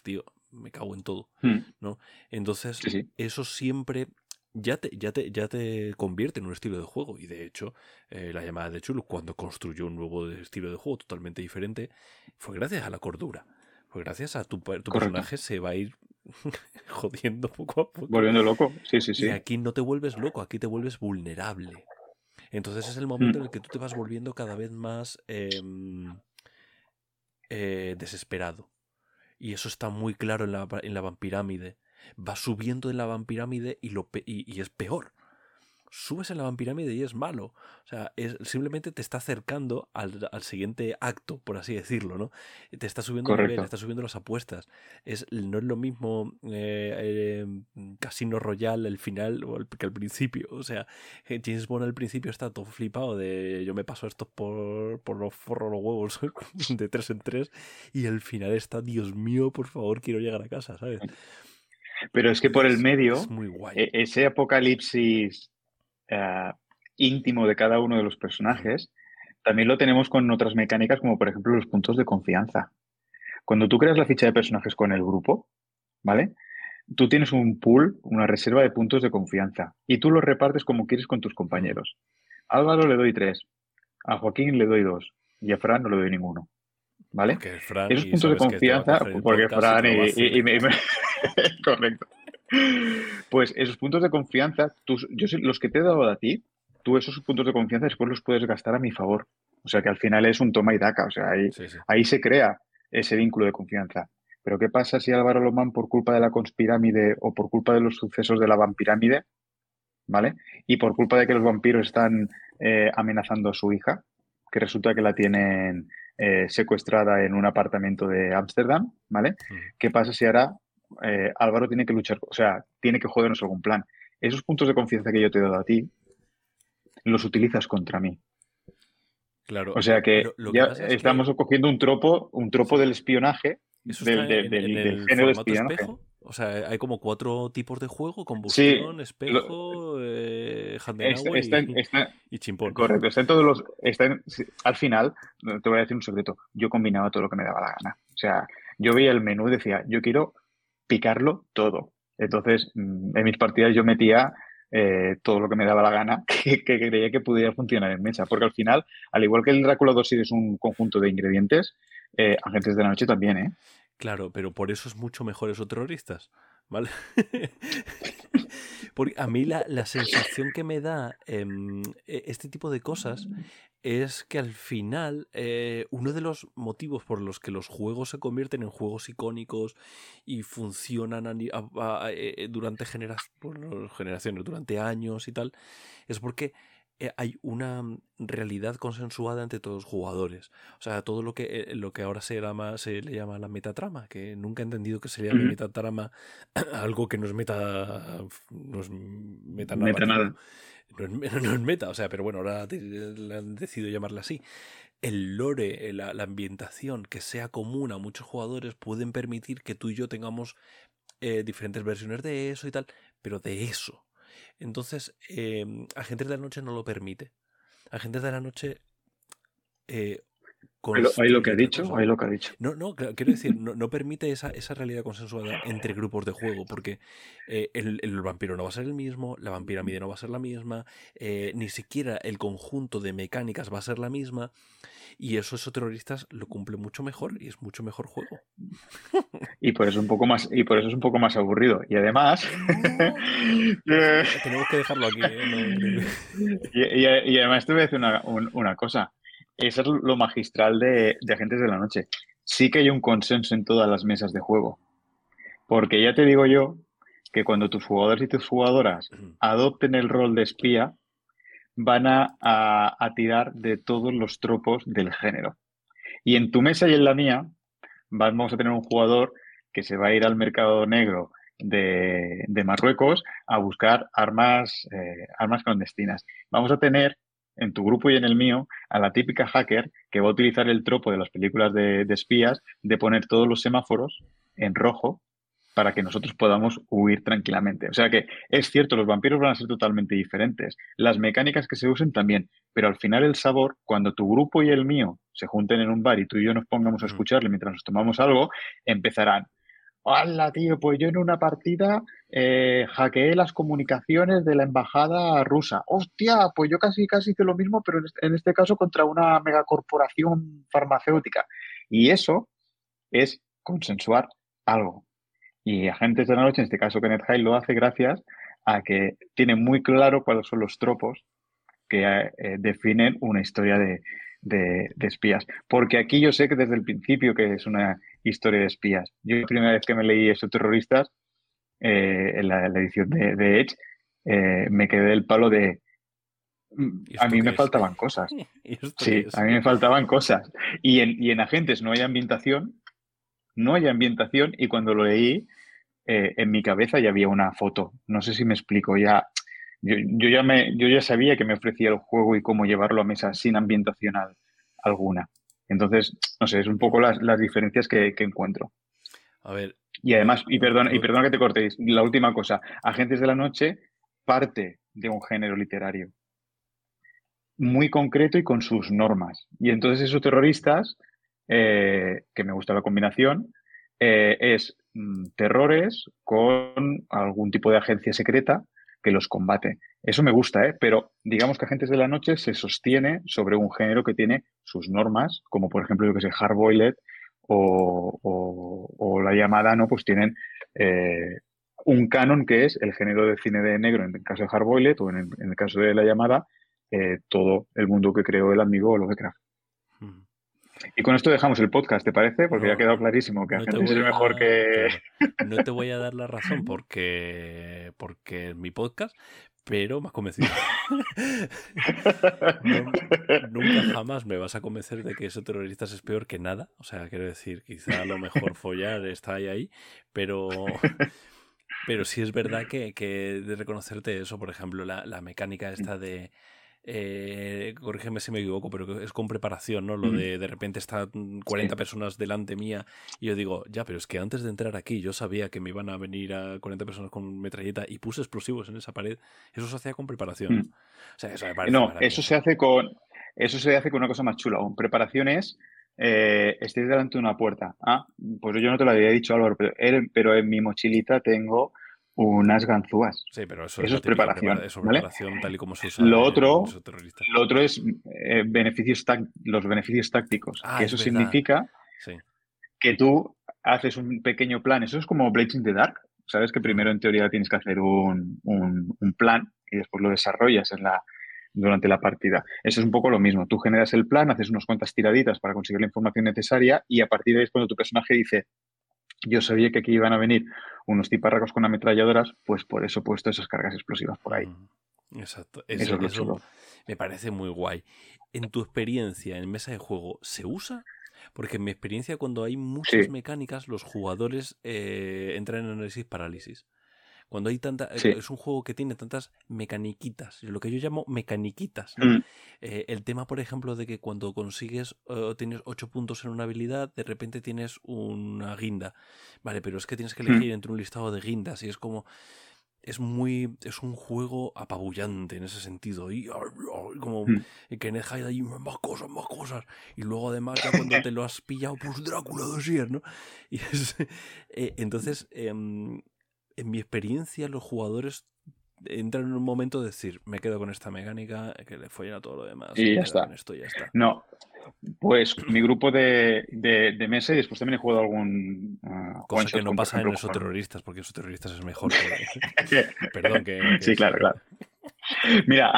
tío, me cago en todo, hmm. ¿no? Entonces, eso siempre ya te, ya, te, ya te convierte en un estilo de juego. Y de hecho, eh, la llamada de Chulu, cuando construyó un nuevo estilo de juego totalmente diferente, fue gracias a la cordura. Fue gracias a tu, tu personaje se va a ir jodiendo poco a poco. Volviendo loco, sí, sí, sí. Y aquí no te vuelves loco, aquí te vuelves vulnerable. Entonces es el momento en el que tú te vas volviendo cada vez más em, eh, desesperado. Y eso está muy claro en la, en la vampirámide. Va subiendo en la vampirámide y, lo, y es peor subes en la vampirámide y es malo. O sea, es, simplemente te está acercando al, siguiente acto, por así decirlo, ¿no? Te está subiendo el nivel, te está subiendo las apuestas. Es, no es lo mismo eh, eh, Casino Royale el final que al principio. O sea, eh, James Bond al principio está todo flipado de yo me paso esto por, por los forros los huevos de tres en tres y al final está, Dios mío, por favor, quiero llegar a casa, ¿sabes? Pero es que por el medio, Es muy guay. e- ese apocalipsis eh, íntimo de cada uno de los personajes, también lo tenemos con otras mecánicas, como por ejemplo los puntos de confianza. Cuando tú creas la ficha de personajes con el grupo, ¿vale? Tú tienes un pool, una reserva de puntos de confianza, y tú los repartes como quieres con tus compañeros. A Álvaro le doy tres, a Joaquín le doy dos, y a Fran no le doy ninguno. ¿Vale? Esos puntos de confianza, porque Fran y, y me- Correcto. Pues esos puntos de confianza, tus- yo sé- los que te he dado a ti, tú esos puntos de confianza después los puedes gastar a mi favor. O sea que al final es un toma y daca. O sea, ahí, Sí, sí. ahí se crea ese vínculo de confianza. Pero ¿qué pasa si Álvaro Lomán, por culpa de la conspirámide o por culpa de los sucesos de la vampirámide, ¿vale? Y por culpa de que los vampiros están eh, amenazando a su hija, que resulta que la tienen eh, secuestrada en un apartamento de Ámsterdam, ¿vale? ¿Qué pasa si ahora eh, Álvaro tiene que luchar, o sea, tiene que jodernos algún plan? Esos puntos de confianza que yo te he dado a ti, los utilizas contra mí. Claro. O sea que lo- lo ya que estamos cogiendo un tropo, un tropo del espionaje, eso del, del- en- del- en el género de espionaje. espejo. O sea, hay como cuatro tipos de juego: combustión, espejo, eh, Está, Handenauer está, y, está- y chimpón. correcto, está en todos los. En- sí, al final, te voy a decir un secreto. Yo combinaba todo lo que me daba la gana. O sea, yo veía el menú y decía, yo quiero picarlo todo. Entonces, mm, en mis partidas yo metía eh, todo lo que me daba la gana que, creía que pudiera funcionar en mesa. Porque al final, al igual que el Drácula 2 es un conjunto de ingredientes, eh, Agentes de la Noche también, ¿eh? Claro, pero por eso es mucho mejor esos terroristas, ¿vale? Porque a mí la, la sensación que me da em, e- este tipo de cosas es que al final eh, uno de los motivos por los que los juegos se convierten en juegos icónicos y funcionan eh, durante generaciones, durante años y tal, es porque hay una mm, realidad consensuada entre todos los jugadores. O sea, todo lo que, eh, lo que ahora se, llama, se le llama la metatrama, que nunca he entendido que se llame Ujú. metatrama algo que no es meta. no es Meta nada. No es, no es meta, o sea, pero bueno, ahora le han decidido llamarla así. El lore, eh, la, la ambientación que sea común a muchos jugadores pueden permitir que tú y yo tengamos eh, diferentes versiones de eso y tal, pero de eso. Entonces, eh, Agentes de la Noche no lo permite. Agentes de la Noche. Eh, Ahí lo, que ha dicho, ahí lo que ha dicho. No, no, quiero decir, no, no permite esa, esa realidad consensuada entre grupos de juego, porque eh, el, el vampiro no va a ser el mismo, la vampiramide no va a ser la misma, eh, ni siquiera el conjunto de mecánicas va a ser la misma, y eso esos terroristas lo cumple mucho mejor y es mucho mejor juego. Y por eso es un poco más, y por eso es un poco más aburrido. Y además, eh, Tenemos que dejarlo aquí. ¿eh? No- y, y- y además te voy a decir una, un- una cosa. Eso es lo magistral de, de Agentes de la Noche. Sí que hay un consenso en todas las mesas de juego. Porque ya te digo yo que cuando tus jugadores y tus jugadoras adopten el rol de espía, van a, a- a tirar de todos los tropos del género. Y en tu mesa y en la mía, vamos a tener un jugador que se va a ir al mercado negro de, de Marruecos a buscar armas, eh, armas clandestinas. Vamos a tener en tu grupo y en el mío a la típica hacker que va a utilizar el tropo de las películas de, de espías de poner todos los semáforos en rojo para que nosotros podamos huir tranquilamente. O sea que es cierto, los vampiros van a ser totalmente diferentes. Las mecánicas que se usen también, pero al final el sabor, cuando tu grupo y el mío se junten en un bar y tú y yo nos pongamos a escucharle mientras nos tomamos algo, empezarán. ¡Hala, tío! Pues yo en una partida eh, hackeé las comunicaciones de la embajada rusa. ¡Hostia! Pues yo casi, casi hice lo mismo, pero en este, caso contra una megacorporación farmacéutica. Y eso es consensuar algo. Y Agentes de la Noche, en este caso Kenneth Hale, lo hace gracias a que tiene muy claro cuáles son los tropos que eh, definen una historia de, de- de espías. Porque aquí yo sé que desde el principio que es una historia de espías. Yo la primera vez que me leí esos terroristas, eh, en la, la edición de, de Edge, eh, me quedé del palo de... "Mm, ¿Y A mí me es? faltaban cosas. ¿Y esto Sí, a mí me faltaban cosas. Y en, y en Agentes no hay ambientación, no hay ambientación, y cuando lo leí, eh, en mi cabeza ya había una foto. No sé si me explico, ya. Yo, yo ya me, yo ya sabía que me ofrecía el juego y cómo llevarlo a mesa sin ambientación al- alguna. Entonces, no sé, es un poco las, las diferencias que, que encuentro. A ver, Y además, y perdón, y perdón que te cortéis, la última cosa, Agentes de la Noche parte de un género literario muy concreto y con sus normas. Y entonces esos terroristas, eh, que me gusta la combinación, eh, es mm, terrores con algún tipo de agencia secreta que los combate. Eso me gusta, ¿eh? pero digamos que Agentes de la Noche se sostiene sobre un género que tiene sus normas, como por ejemplo, yo que sé, Hardboiled o, o, La Llamada, ¿no? Pues tienen eh, un canon que es el género de cine de negro en el caso de Hardboiled o en el, en el caso de La Llamada, eh, todo el mundo que creó el amigo Lovecraft. Y con esto dejamos el podcast, ¿te parece? Porque ya ha quedado clarísimo que a gente es mejor que. No te voy a dar la razón porque, porque es mi podcast, pero me has convencido. nunca jamás me vas a convencer de que eso terroristas es peor que nada. O sea, quiero decir, quizá a lo mejor follar está ahí, ahí pero. Pero sí es verdad que, que de reconocerte eso, por ejemplo, la, la mecánica esta de eh, corrígeme si me equivoco, pero es con preparación, ¿no? Lo de de repente están 40 personas delante mía y yo digo, ya, pero es que antes de entrar aquí yo sabía que me iban a venir a 40 personas con metralleta y puse explosivos en esa pared. Eso se hacía con preparación. Mm. O sea, eso me parece No, eso se hace con eso se hace con una cosa más chula. Con preparaciones eh, estoy delante de una puerta. Ah, pues yo no te lo había dicho, Álvaro, pero en mi mochilita tengo unas ganzúas. Sí, pero eso, es preparación. Eso preparación tal y como se usa. Lo otro, lo otro es eh, beneficios los beneficios tácticos. Ah, que eso significa que tú haces un pequeño plan. Eso es como Blazing the Dark. Sabes que primero en teoría tienes que hacer un, un, plan y después lo desarrollas en la, durante la partida. Eso es un poco lo mismo. Tú generas el plan, haces unas cuantas tiraditas para conseguir la información necesaria y a partir de ahí es cuando tu personaje dice, yo sabía que aquí iban a venir unos tiparracos con ametralladoras, pues por eso he puesto esas cargas explosivas por ahí. Exacto. Eso, eso, me parece muy guay. En tu experiencia en mesa de juego, ¿se usa? Porque en mi experiencia, cuando hay muchas mecánicas, los jugadores eh, entran en análisis parálisis. Cuando hay tanta. Es un juego que tiene tantas mecaniquitas, lo que yo llamo mecaniquitas. Mm. Eh, el tema, por ejemplo, de que cuando consigues. Uh, tienes 8 puntos en una habilidad, de repente tienes una guinda. Vale, pero es que tienes que mm. elegir entre un listado de guindas y es como es muy es un juego apabullante en ese sentido y como mm. que en el hay más cosas más cosas y luego además ya cuando te lo has pillado pues Drácula de no y es, eh, entonces em, en mi experiencia, los jugadores entran en un momento de decir, me quedo con esta mecánica, que le follen a todo lo demás. Y ya está. Esto, ya está. No, pues mi grupo de, de, mesa y después también he jugado algún. Uh, Cosa que no pasa en esos terroristas, porque esos terroristas es mejor. Que... Perdón, que, Sí, claro, claro. Mira,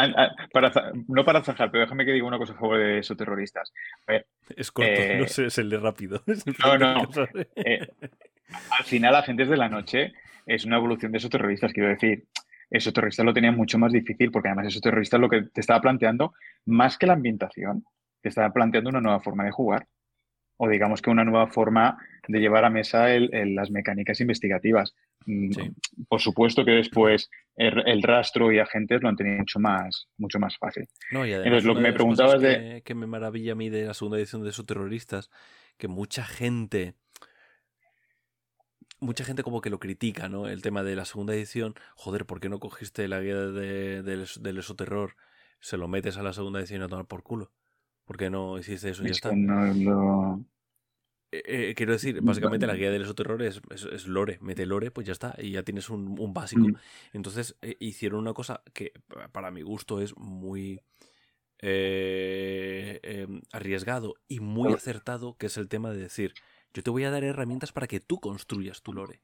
para, no para zanjar, pero déjame que diga una cosa a favor de esos terroristas. es corto, no eh, sé, es el de rápido. no, no. Eh, al final, Agentes de la Noche es una evolución de esos terroristas, quiero decir. Esos terroristas lo tenían mucho más difícil porque además esos terroristas lo que te estaba planteando, más que la ambientación, te estaba planteando una nueva forma de jugar. O digamos que una nueva forma de llevar a mesa las mecánicas investigativas. Mm, por supuesto que después el, rastro y agentes lo han tenido mucho más, mucho más fácil. No, y Entonces, lo que me preguntabas de. Que me maravilla a mí de la segunda edición de esos terroristas, que mucha gente mucha gente como que lo critica, ¿no? El tema de la segunda edición. Joder, ¿por qué no cogiste la guía de, del esoterror? Se lo metes a la segunda edición a tomar por culo. ¿Por qué no hiciste eso y ya está? Eh, eh, quiero decir, básicamente la guía del esoterror es, es, lore. Mete lore, pues ya está. Y ya tienes un, básico. Entonces eh, hicieron una cosa que para mi gusto es muy... Em, arriesgado y muy acertado, que es el tema de decir, yo te voy a dar herramientas para que tú construyas tu lore.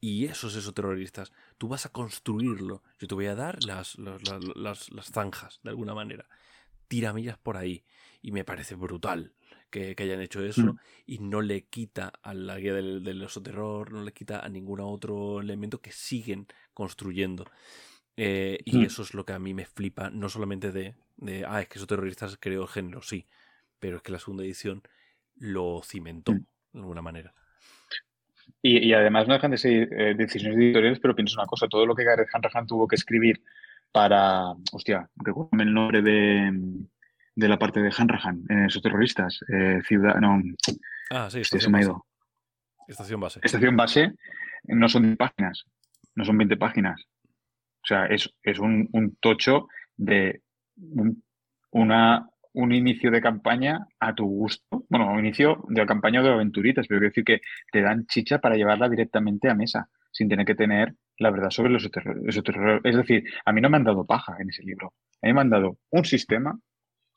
Y esos esos terroristas, tú vas a construirlo. Yo te voy a dar las, las, zanjas, de alguna manera. Tiramillas por ahí. Y me parece brutal que, hayan hecho eso. Mm. Y no le quita a la guía del, del esoterror, no le quita a ningún otro elemento que siguen construyendo. Eh, y mm. eso es lo que a mí me flipa, no solamente de, de ah, es que esos terroristas creó el género, sí, pero es que la segunda edición lo cimentó. Mm de alguna manera. Y, además no dejan de ser eh, decisiones editoriales, pero pienso una cosa, todo lo que Gareth Hanrahan tuvo que escribir para, hostia, recuérdame el nombre de, de la parte de Hanrahan, eh, esos terroristas, eh, ciudad, no, ah, sí, se me ha ido. Estación base. Estación base no son 10 páginas, no son 20 páginas. O sea, es, un, tocho de una, un inicio de campaña a tu gusto. Bueno, un inicio de la campaña de aventuritas, pero quiero decir que te dan chicha para llevarla directamente a mesa, sin tener que tener la verdad sobre los esoterror. Es decir, a mí no me han dado paja en ese libro. Me han dado un sistema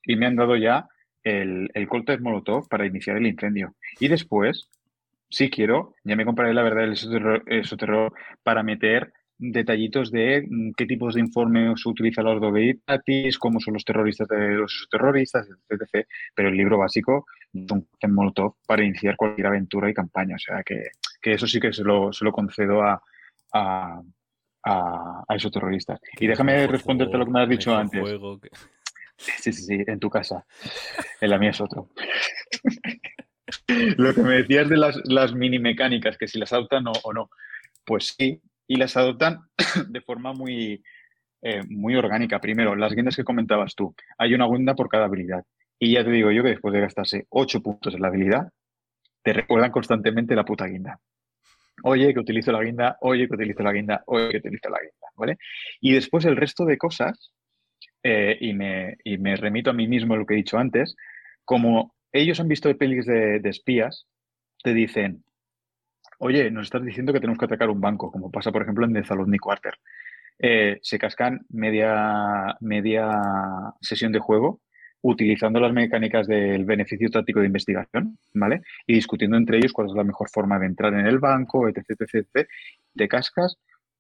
y me han dado ya el, el de Molotov para iniciar el incendio. Y después, si quiero, ya me compraré la verdad del esoterror para meter detallitos de mm, qué tipos de informes utiliza la Ordoveitatis, cómo son los terroristas de los terroristas, etc. Pero el libro básico es un Molotov para iniciar cualquier aventura y campaña. O sea que, eso sí que se lo, se lo concedo a, a, esos terroristas. Y déjame responderte lo que me has dicho antes. Sí, sí, sí, en tu casa. En la mía es otro. lo que me decías de las, las mini mecánicas, que si las adoptan o no. Pues sí, y las adoptan de forma muy, eh, muy orgánica. Primero, las guindas que comentabas tú. Hay una guinda por cada habilidad. Y ya te digo yo que después de gastarse 8 puntos en la habilidad, te recuerdan constantemente la puta guinda. Oye, que utilizo la guinda, oye, que utilizo la guinda, oye, que utilizo la guinda, ¿vale? Y después el resto de cosas, eh, y, me, me, remito a mí mismo lo que he dicho antes, como ellos han visto pelis de espías, te dicen, oye, nos estás diciendo que tenemos que atacar un banco, como pasa, por ejemplo, en The Quarter. Eh, se cascan media, media sesión de juego utilizando las mecánicas del beneficio táctico de investigación, ¿vale? Y discutiendo entre ellos cuál es la mejor forma de entrar en el banco, etc, etc, etc. De cascas,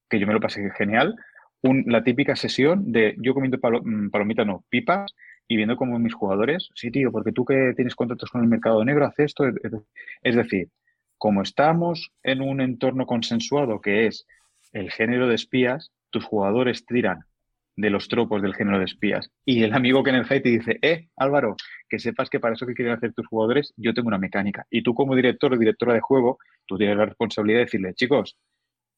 que yo me lo pasé genial. la típica sesión de yo comiendo mm, palomita, no, pipas, y viendo cómo mis jugadores, sí, tío, porque tú que tienes contratos con el mercado negro, haces esto. Es decir, como estamos en un entorno consensuado que es el género de espías, tus jugadores tiran de los tropos del género de espías. Y el amigo que en el high te dice, eh, Álvaro, que sepas que para eso que quieren hacer tus jugadores, yo tengo una mecánica. Y tú como director o directora de juego, tú tienes la responsabilidad de decirle, chicos,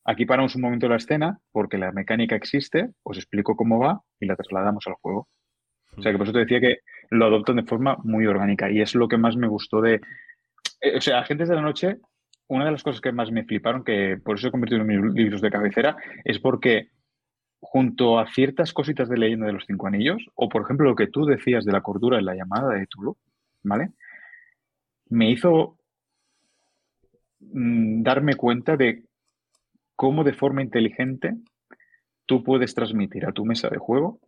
aquí paramos un momento la escena porque la mecánica existe, os explico cómo va y la trasladamos al juego. O sea que por eso te decía que lo adoptan de forma muy orgánica y es lo que más me gustó de... Eh, o sea, Agentes de la Noche una de las cosas que más me fliparon, que por eso he convertido en mis libros de cabecera, es porque junto a ciertas cositas de leyenda de los cinco anillos, o por ejemplo lo que tú decías de la cordura en la llamada de Tulu, ¿vale? Me hizo mm, darme cuenta de cómo de forma inteligente tú puedes transmitir a tu mesa de juego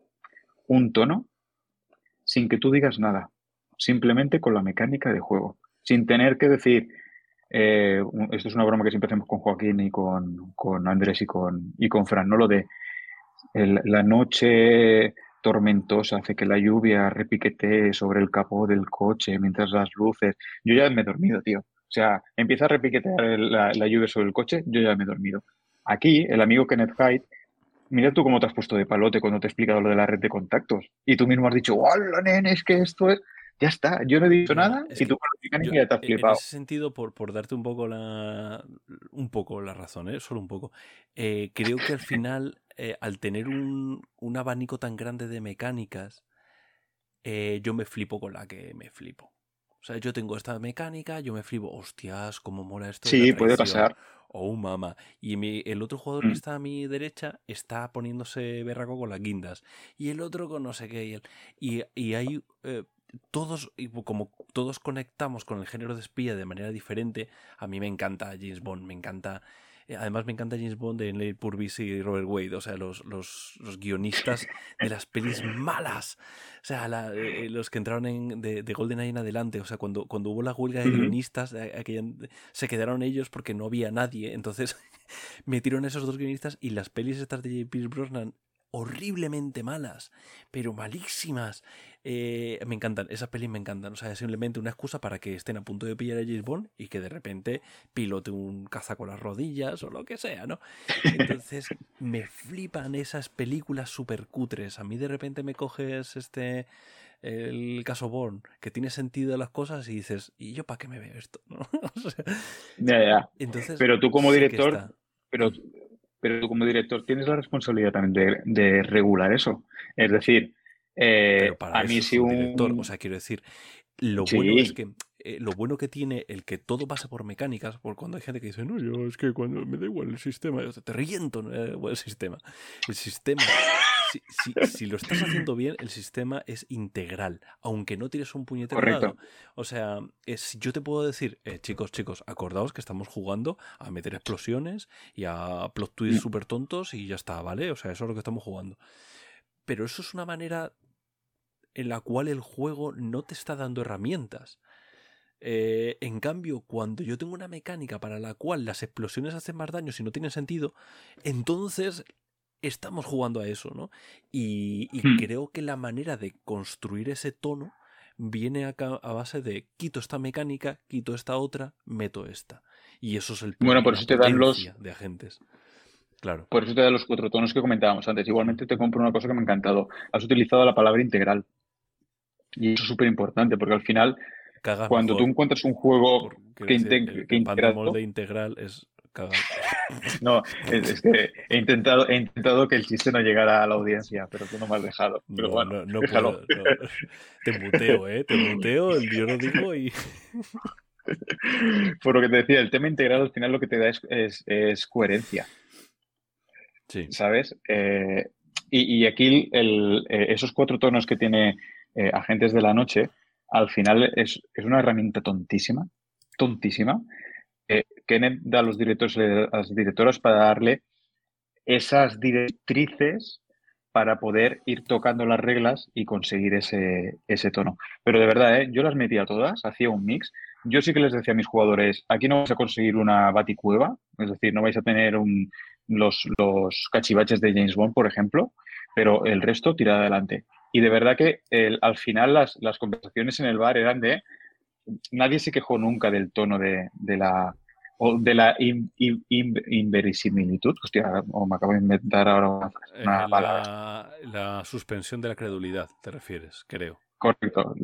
un tono sin que tú digas nada, simplemente con la mecánica de juego, sin tener que decir, eh, esto es una broma que siempre hacemos con Joaquín y con, Andrés y con, y con Fran, ¿no? Lo de la noche tormentosa hace que la lluvia repiquetee sobre el capó del coche mientras las luces. Yo ya me he dormido, tío. O sea, empieza a repiquetear la, lluvia sobre el coche, yo ya me he dormido. Aquí, el amigo Kenneth Hyde, mira tú cómo te has puesto de palote cuando te he explicado lo de la red de contactos. Y tú mismo has dicho, ¡hola, nene! Es que esto es. Ya está, yo no he dicho nada y tú con la ya te has flipado. En ese sentido, por, por darte un poco la un poco la razón, ¿eh? solo un poco, eh, creo que al final, eh, al tener un, un, abanico tan grande de mecánicas, yo me flipo con la que me flipo. O sea, yo tengo esta mecánica, yo me flipo, hostias, cómo mola esto. Sí, puede pasar. Oh, mamá. Y el otro jugador que mm. está a mi derecha está poniéndose berraco con las guindas. Y el otro con no sé qué. Y, y, hay todos, como todos conectamos con el género de espía de manera diferente, a mí me encanta James Bond, me encanta... Eh, además me encanta James Bond de Neil Purvis y Robert Wade, o sea, los, los, guionistas de las pelis malas. O sea, eh, los que entraron en, de, de GoldenEye en adelante, o sea, cuando, cuando hubo la huelga de guionistas, se quedaron ellos porque no había nadie. Entonces metieron esos dos guionistas y las pelis estas de J.P. Brosnan horriblemente malas, pero malísimas. Eh, me encantan, esas pelis me encantan. O sea, es simplemente una excusa para que estén a punto de pillar a James Bond y que de repente pilote un caza con las rodillas o lo que sea, ¿no? Entonces, me flipan esas películas súper cutres. A mí de repente me coges este el caso Bourne, que tiene sentido las cosas y dices, ¿y yo para qué me veo esto? ya, ya. Entonces, pero tú como director, pero pero tú como director tienes la responsabilidad también de, regular eso. Es decir, eh, a mí si un... Director, o sea, quiero decir, lo bueno es que eh, lo bueno que tiene el que todo pasa por mecánicas, porque cuando hay gente que dice, no, yo es que cuando me da igual el sistema, yo te reviento el sistema. El sistema si, lo estás haciendo bien, el sistema es integral, aunque no tires un puñetero Correcto. O sea, es, yo te puedo decir, eh, chicos, chicos, acordaos que estamos jugando a meter explosiones y a plot twists mm. súper tontos y ya está, ¿vale? O sea, eso es lo que estamos jugando. Pero eso es una manera en la cual el juego no te está dando herramientas. Eh, en cambio, cuando yo tengo una mecánica para la cual las explosiones hacen más daño si no tienen sentido, entonces estamos jugando a eso, ¿no? Y, hmm. creo que la manera de construir ese tono viene a, a, base de quito esta mecánica, quito esta otra, meto esta. Y eso es el bueno, por eso te dan los de agentes. Claro. Por eso te dan los cuatro tonos que comentábamos antes. Igualmente te compro una cosa que me ha encantado. Has utilizado la palabra integral. Y eso es súper importante, porque al final, cuando tú encuentras un juego que, integra... que, de integral es no, es, que he intentado, he intentado que el chiste no llegara a la audiencia, pero tú no me has dejado. Pero bueno, no, Te muteo, ¿eh? Te muteo, yo lo digo y. Por lo que te decía, el tema integral al final lo que te da es, coherencia. Sí. ¿Sabes? Eh, y, aquí el, eh, esos cuatro tonos que tiene eh, Agentes de la Noche, al final es, es una herramienta tontísima, tontísima, Kenneth da a los directores a las directoras para darle esas directrices para poder ir tocando las reglas y conseguir ese, ese tono. Pero de verdad, ¿eh? yo las metía todas, hacía un mix. Yo sí que les decía a mis jugadores, aquí no vais a conseguir una baticueva, es decir, no vais a tener un, los, los cachivaches de James Bond, por ejemplo, pero el resto tirad adelante. Y de verdad que al final las, las, conversaciones en el bar eran de... Nadie se quejó nunca del tono de, de la, o de la inverisimilitud. Hostia, o me acabo de inventar ahora una, eh, la, La suspensión de la credulidad, te refieres, creo. Correcto.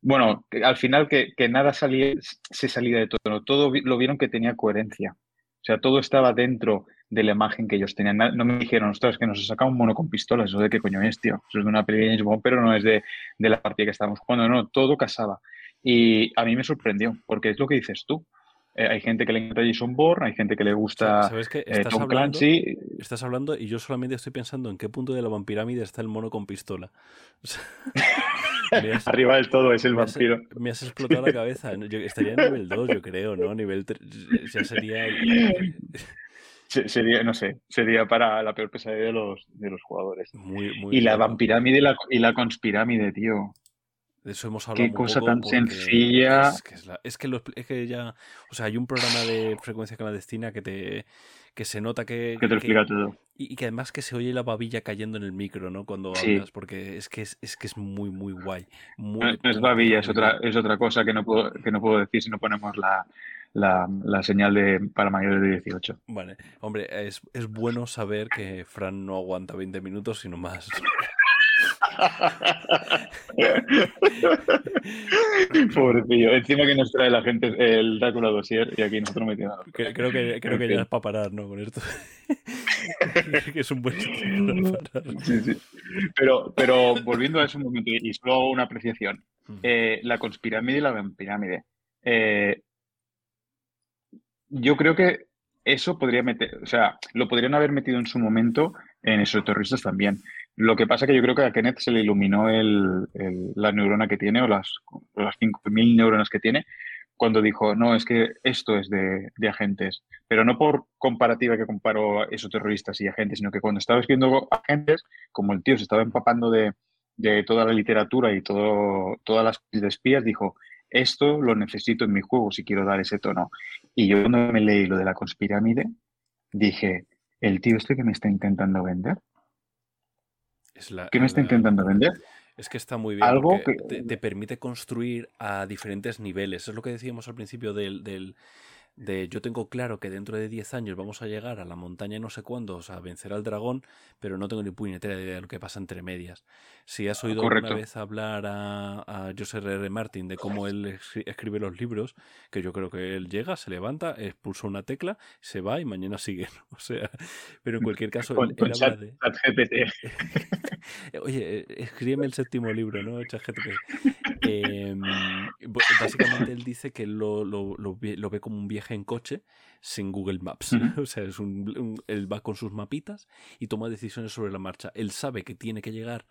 Bueno, al final que, nada salía, se salía de todo. Todo lo vieron que tenía coherencia. O sea, todo estaba dentro de la imagen que ellos tenían. No me dijeron, ostras, que nos ha sacado un mono con pistolas. ¿Eso de qué coño es, tío? Eso es de una peli de James pero no es de, de la partida que estábamos jugando. No, todo casaba. Y a mí me sorprendió, porque es lo que dices tú. Eh, hay gente que le encanta Jason Bourne, hay gente que le gusta ¿Sabes qué? Eh, Tom hablando, Clancy. Estás hablando y yo solamente estoy pensando en qué punto de la vampirámide está el mono con pistola. Arriba del todo es el vampiro. me has explotado la cabeza. Yo estaría en nivel 2, yo creo, ¿no? Nivel 3 ya sería... sería, no sé, sería para la peor pesadilla de los, de los jugadores. Muy, muy y la vampirámide y la, y la conspirámide, tío. De eso hemos hablado. Qué cosa tan sencilla. Es que, es, que ya. O sea, hay un programa de frecuencia clandestina que te que se nota que. Que te explica todo. Y, que además que se oye la babilla cayendo en el micro, ¿no? Cuando hablas, porque es que es, que es muy, muy guay. no, es babilla, es otra, es otra cosa que no puedo, que no puedo decir si no ponemos la, la, señal de para mayores de 18. Vale, hombre, es, es bueno saber que Fran no aguanta 20 minutos, sino más. Pobrecillo. Encima que nos trae la gente el Drácula Dossier y aquí nosotros metiendo. Creo que, creo que ya es para parar, ¿no? Con esto. que es un buen Sí, sí. Pero, pero volviendo a ese momento y solo una apreciación. Eh, la conspirámide y la pirámide. Eh, yo creo que eso podría meter, o sea, lo podrían haber metido en su momento en esos terroristas también. Lo que pasa es que yo creo que a Kenneth se le iluminó el, la neurona que tiene o las, las 5.000 neuronas que tiene cuando dijo, no, es que esto es de, agentes, pero no por comparativa que comparo esos terroristas y agentes, sino que cuando estaba escribiendo agentes, como el tío se estaba empapando de, toda la literatura y todo, todas las de espías, dijo, esto lo necesito en mi juego si quiero dar ese tono. Y yo cuando me leí lo de la conspirámide, dije, el tío este que me está intentando vender, ¿Qué me está intentando vender? Es que está muy bien. Algo que te, permite construir a diferentes niveles. Es lo que decíamos al principio del, de yo tengo claro que dentro de 10 años vamos a llegar a la montaña no sé cuándo, o sea, a vencer al dragón, pero no tengo ni puñetera idea de lo que pasa entre medias. Si has oído alguna vez hablar a, a José R. Martin de cómo él escribe los libros, que yo creo que él llega, se levanta, expulsa una tecla, se va y mañana sigue. O sea, pero en cualquier caso, él, habla de... Oye, eh, escríbeme el séptimo libro, ¿no? Eh, básicamente él dice que lo, lo, lo, ve como un viaje en coche sin Google Maps. o sea, es un, él va con sus mapitas y toma decisiones sobre la marcha. Él sabe que tiene que llegar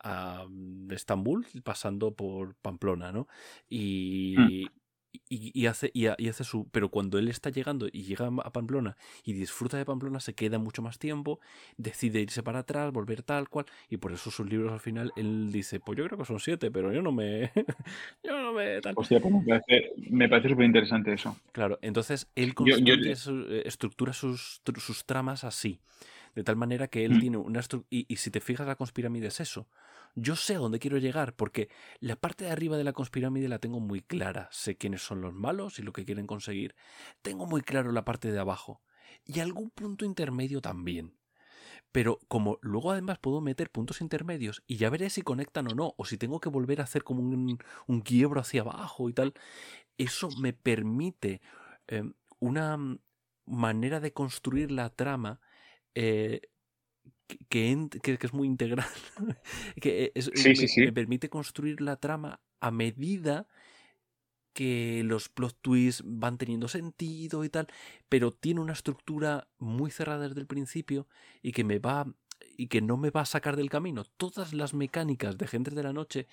a Estambul pasando por Pamplona, ¿no? Y, mm y, hace, y, hace su. Pero cuando él está llegando y llega a Pamplona y disfruta de Pamplona, se queda mucho más tiempo, decide irse para atrás, volver tal cual, y por eso sus libros al final él dice: Pues yo creo que son siete, pero yo no me. yo no me. Hostia, pues me parece, súper interesante eso. Claro, entonces él construye eh, estructura sus, sus tramas así. De tal manera que él mm. tiene una estructura. Y, y si te fijas, la conspirámide es eso yo sé a dónde quiero llegar, porque la parte de arriba de la conspirámide la tengo muy clara. Sé quiénes son los malos y lo que quieren conseguir. Tengo muy claro la parte de abajo. Y algún punto intermedio también. Pero como luego además puedo meter puntos intermedios y ya veré si conectan o no, o si tengo que volver a hacer como un, un quiebro hacia abajo y tal, eso me permite em, una manera de construir la trama eh, que, que, es muy integral, que es, me, permite construir la trama a medida que los plot twists van teniendo sentido y tal, pero tiene una estructura muy cerrada desde el principio y que me va y que no me va a sacar del camino. Todas las mecánicas de Gente de la Noche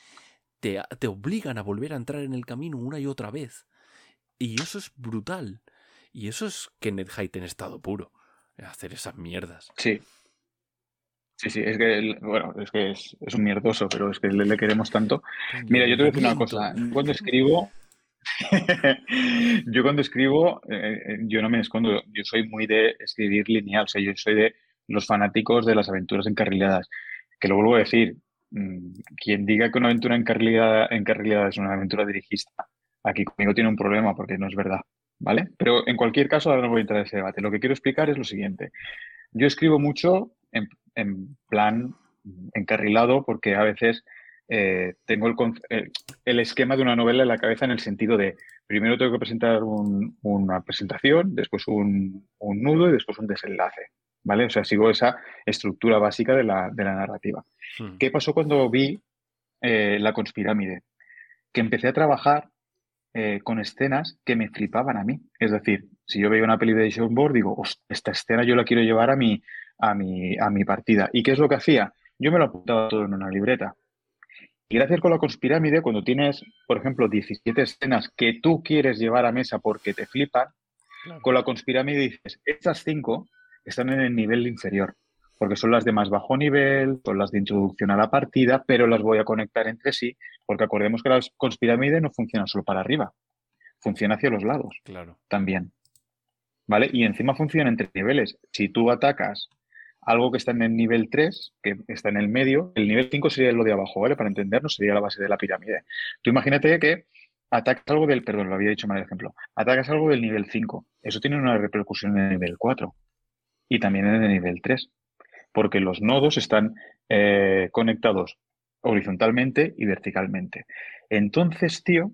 te, te obligan a volver a entrar en el camino una y otra vez. Y eso es brutal. Y eso es Kenneth Haidt en estado puro. Hacer esas mierdas. Sí. Sí, sí, es que, bueno, es que es, un mierdoso, pero es que le, queremos tanto. Mira, yo te voy a decir una cosa. Cuando escribo, yo cuando escribo, eh, eh, yo no me escondo. Yo soy muy de escribir lineal. O sea, yo soy de los fanáticos de las aventuras encarriladas. Que lo vuelvo a decir, mm, quien diga que una aventura encarrilada, encarrilada es una aventura dirigista, aquí conmigo tiene un problema porque no es verdad. ¿Vale? Pero en cualquier caso, ahora no voy a entrar en ese debate. Lo que quiero explicar es lo siguiente. Yo escribo mucho en, en plan encarrilado porque a veces eh, tengo el, el, esquema de una novela en la cabeza en el sentido de primero tengo que presentar una presentación, después un, nudo y después un desenlace. ¿Vale? O sea, sigo esa estructura básica de la, narrativa. Hmm. ¿Qué pasó cuando vi eh, La Conspirámide? Que empecé a trabajar eh, con escenas que me flipaban a mí. Es decir, si yo veía una peli de John Board, digo, esta escena yo la quiero llevar a mi, a mi, a mi partida. ¿Y qué es lo que hacía? Yo me lo apuntaba todo en una libreta. Y gracias con la conspirámide, cuando tienes, por ejemplo, 17 escenas que tú quieres llevar a mesa porque te flipan, con la conspirámide dices, estas cinco están en el nivel inferior, porque son las de más bajo nivel, son las de introducción a la partida, pero las voy a conectar entre sí, porque acordemos que la conspirámide no funciona solo para arriba, funciona hacia los lados claro. también. ¿Vale? Y encima funciona entre niveles. Si tú atacas algo que está en el nivel 3, que está en el medio, el nivel 5 sería lo de abajo, ¿vale? Para entendernos, sería la base de la pirámide. Tú imagínate que atacas algo del, perdón, lo había dicho mal el ejemplo, atacas algo del nivel 5. Eso tiene una repercusión en el nivel 4 y también en el nivel 3, porque los nodos están eh, conectados horizontalmente y verticalmente. Entonces, tío,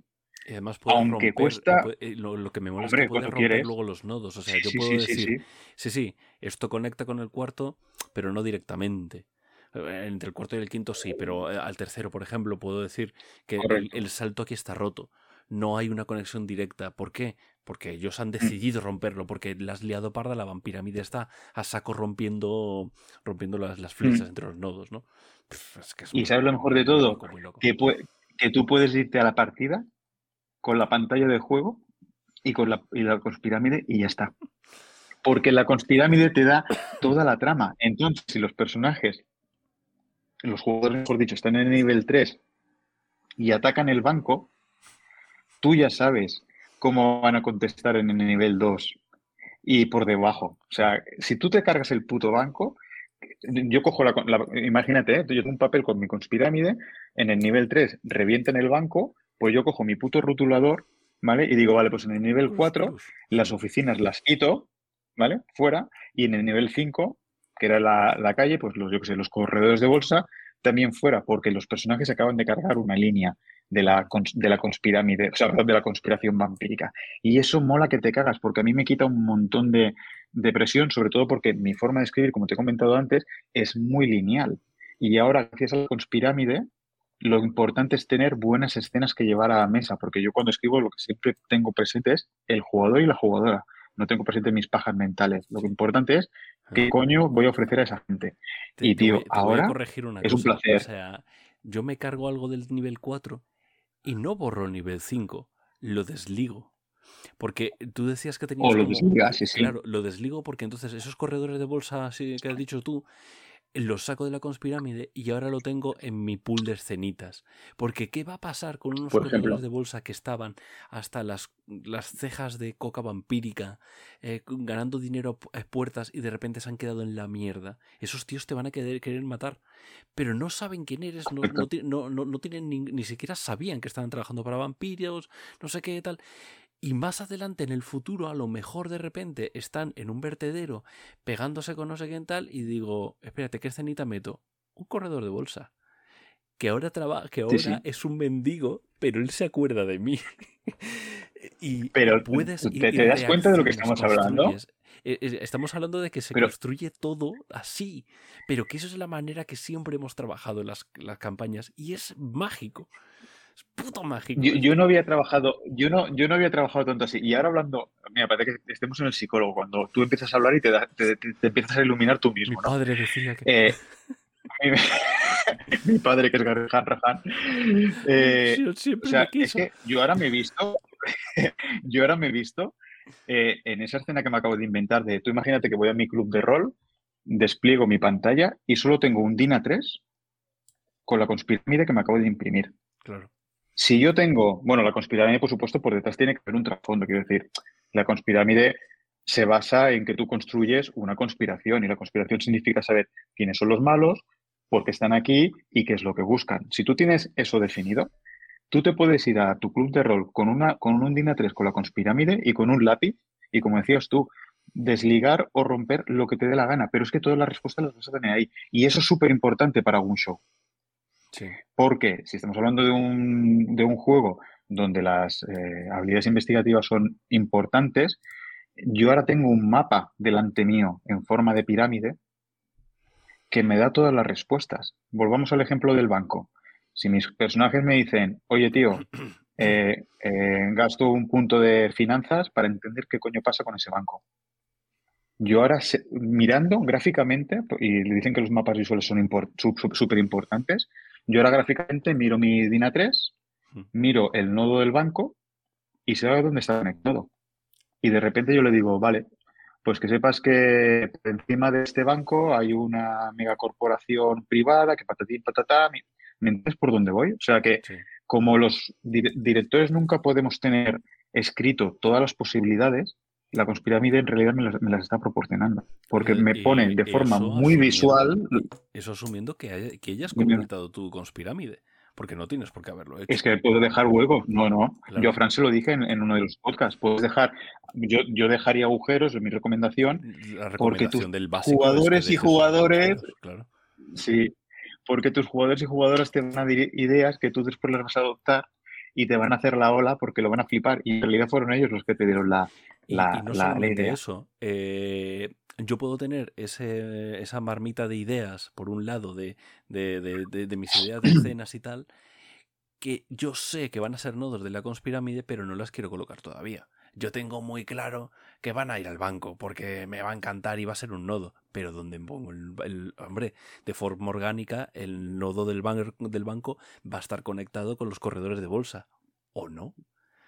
y además Aunque cuesta. Eh, lo, que me molesta es que puede romper luego los nodos. O sea, yo puedo decir. Sí, sí, esto conecta con el cuarto, pero no directamente. Eh, entre el cuarto y el quinto sí, pero eh, al tercero, por ejemplo, puedo decir que el, salto aquí está roto. No hay una conexión directa. ¿Por qué? Porque ellos han mm. decidido romperlo, porque la has liado parda, la vampiramide está a saco rompiendo, rompiendo las, las flechas mm. entre los nodos, ¿no? y sabes lo mejor de todo, que, que tú puedes irte a la partida con la pantalla de juego y con la, y la conspirámide y ya está. Porque la conspirámide te da toda la trama. Entonces, si los personajes, los jugadores, mejor dicho, están en el nivel 3 y atacan el banco, tú ya sabes cómo van a contestar en el nivel 2 y por debajo. O sea, si tú te cargas el puto banco, yo cojo la, imagínate, ¿eh? yo tengo un papel con mi conspirámide, en el nivel 3 revienta en el banco pues yo cojo mi puto rotulador, ¿vale? Y digo, vale, pues en el nivel 4 las oficinas las quito, ¿vale? Fuera, y en el nivel 5, que era la, calle, pues los, yo que sé, los corredores de bolsa también fuera, porque los personajes acaban de cargar una línea de la, de la conspirámide, o sea, de la conspiración vampírica. Y eso mola que te cagas, porque a mí me quita un montón de, de presión, sobre todo porque mi forma de escribir, como te he comentado antes, es muy lineal. Y ahora, gracias a la conspirámide, lo importante es tener buenas escenas que llevar a la mesa, porque yo cuando escribo lo que siempre tengo presente es el jugador y la jugadora. No tengo presente mis pajas mentales. Lo que importante es qué coño voy a ofrecer a esa gente. y tío, ahora es un placer. O sea, yo me cargo algo del nivel 4 y no borro el nivel 5, lo desligo. Porque tú decías que tenías. O lo desligas, sí, sí. Claro, lo desligo porque entonces esos corredores de bolsa así que has dicho tú, lo saco de la conspirámide y ahora lo tengo en mi pool de escenitas. Porque ¿qué va a pasar con unos corredores de bolsa que estaban hasta las, las cejas de coca vampírica, eh, ganando dinero a puertas y de repente se han quedado en la mierda? Esos tíos te van a querer, querer matar. Pero no saben quién eres, no, no, no, no tienen ni, ni siquiera sabían que estaban trabajando para vampiros, no sé qué tal. Y más adelante en el futuro, a lo mejor de repente están en un vertedero pegándose con no sé quién tal y digo, espérate, ¿qué escenita meto? Un corredor de bolsa. Que ahora, trabaja, que ahora es un mendigo, pero él se acuerda de mí. y pero puedes ¿te, te das cuenta de lo que estamos hablando? E, e, estamos hablando de que se construye todo así, pero que eso es la manera que siempre hemos trabajado en las, las campañas y es mágico. Es puto mágico. Yo, no había trabajado, yo no, yo no había trabajado tanto así. Y ahora hablando, mira, parece que estemos en el psicólogo, cuando tú empiezas a hablar y te, te, empiezas a iluminar tú mismo. Mi padre decía que. Eh, mi, padre, que es Garrahan Rajan. Eh, o sea, es que yo ahora me he visto, yo ahora me he visto eh, en esa escena que me acabo de inventar de, tú imagínate que voy a mi club de rol, despliego mi pantalla y solo tengo un DIN A3 con la conspirámide que me acabo de imprimir. Claro. Si yo tengo, bueno, la conspirámide, por supuesto, por detrás tiene que haber un trasfondo, quiero decir, la conspirámide se basa en que tú construyes una conspiración y la conspiración significa saber quiénes son los malos, por qué están aquí y qué es lo que buscan. Si tú tienes eso definido, tú te puedes ir a tu club de rol con, una, con un DIN A3 con la conspirámide y con un lápiz y, como decías tú, desligar o romper lo que te dé la gana, pero es que todas las respuestas las vas a tener ahí. Y eso es súper importante para un show. Porque si estamos hablando de un, de un juego donde las eh, habilidades investigativas son importantes, yo ahora tengo un mapa delante mío en forma de pirámide que me da todas las respuestas. Volvamos al ejemplo del banco. Si mis personajes me dicen, oye tío, eh, eh, gasto un punto de finanzas para entender qué coño pasa con ese banco. Yo ahora, mirando gráficamente, y le dicen que los mapas visuales son súper importantes, yo ahora gráficamente miro mi DINA 3, miro el nodo del banco y sé dónde está conectado. Y de repente yo le digo, vale, pues que sepas que por encima de este banco hay una megacorporación privada que patatín, patatá, ¿me entiendes por dónde voy? O sea que como los directores nunca podemos tener escrito todas las posibilidades, la conspirámide en realidad me las, está proporcionando. Porque me pone de forma muy visual. Eso asumiendo que, que hayas comentado tu conspirámide. Porque no tienes por qué haberlo hecho. Es que puedo dejar hueco. No, no. Yo a Fran se lo dije en, uno de los podcasts. Puedes dejar. Yo, yo dejaría agujeros, en mi recomendación. La recomendación porque del básico jugadores y jugadores. Claro. Sí. Porque tus jugadores y jugadoras te van a dar ideas que tú después las vas a adoptar y te van a hacer la ola porque lo van a flipar. Y en realidad fueron ellos los que te dieron la, la, y, no solamente eso. Eh, yo puedo tener ese, esa marmita de ideas, por un lado, de, de, mis ideas de escenas y tal, que yo sé que van a ser nodos de la conspirámide, pero no las quiero colocar todavía. Yo tengo muy claro que van a ir al banco, porque me va a encantar y va a ser un nodo. Pero donde pongo el, hombre, de forma orgánica, el nodo del, del banco va a estar conectado con los corredores de bolsa. ¿O no?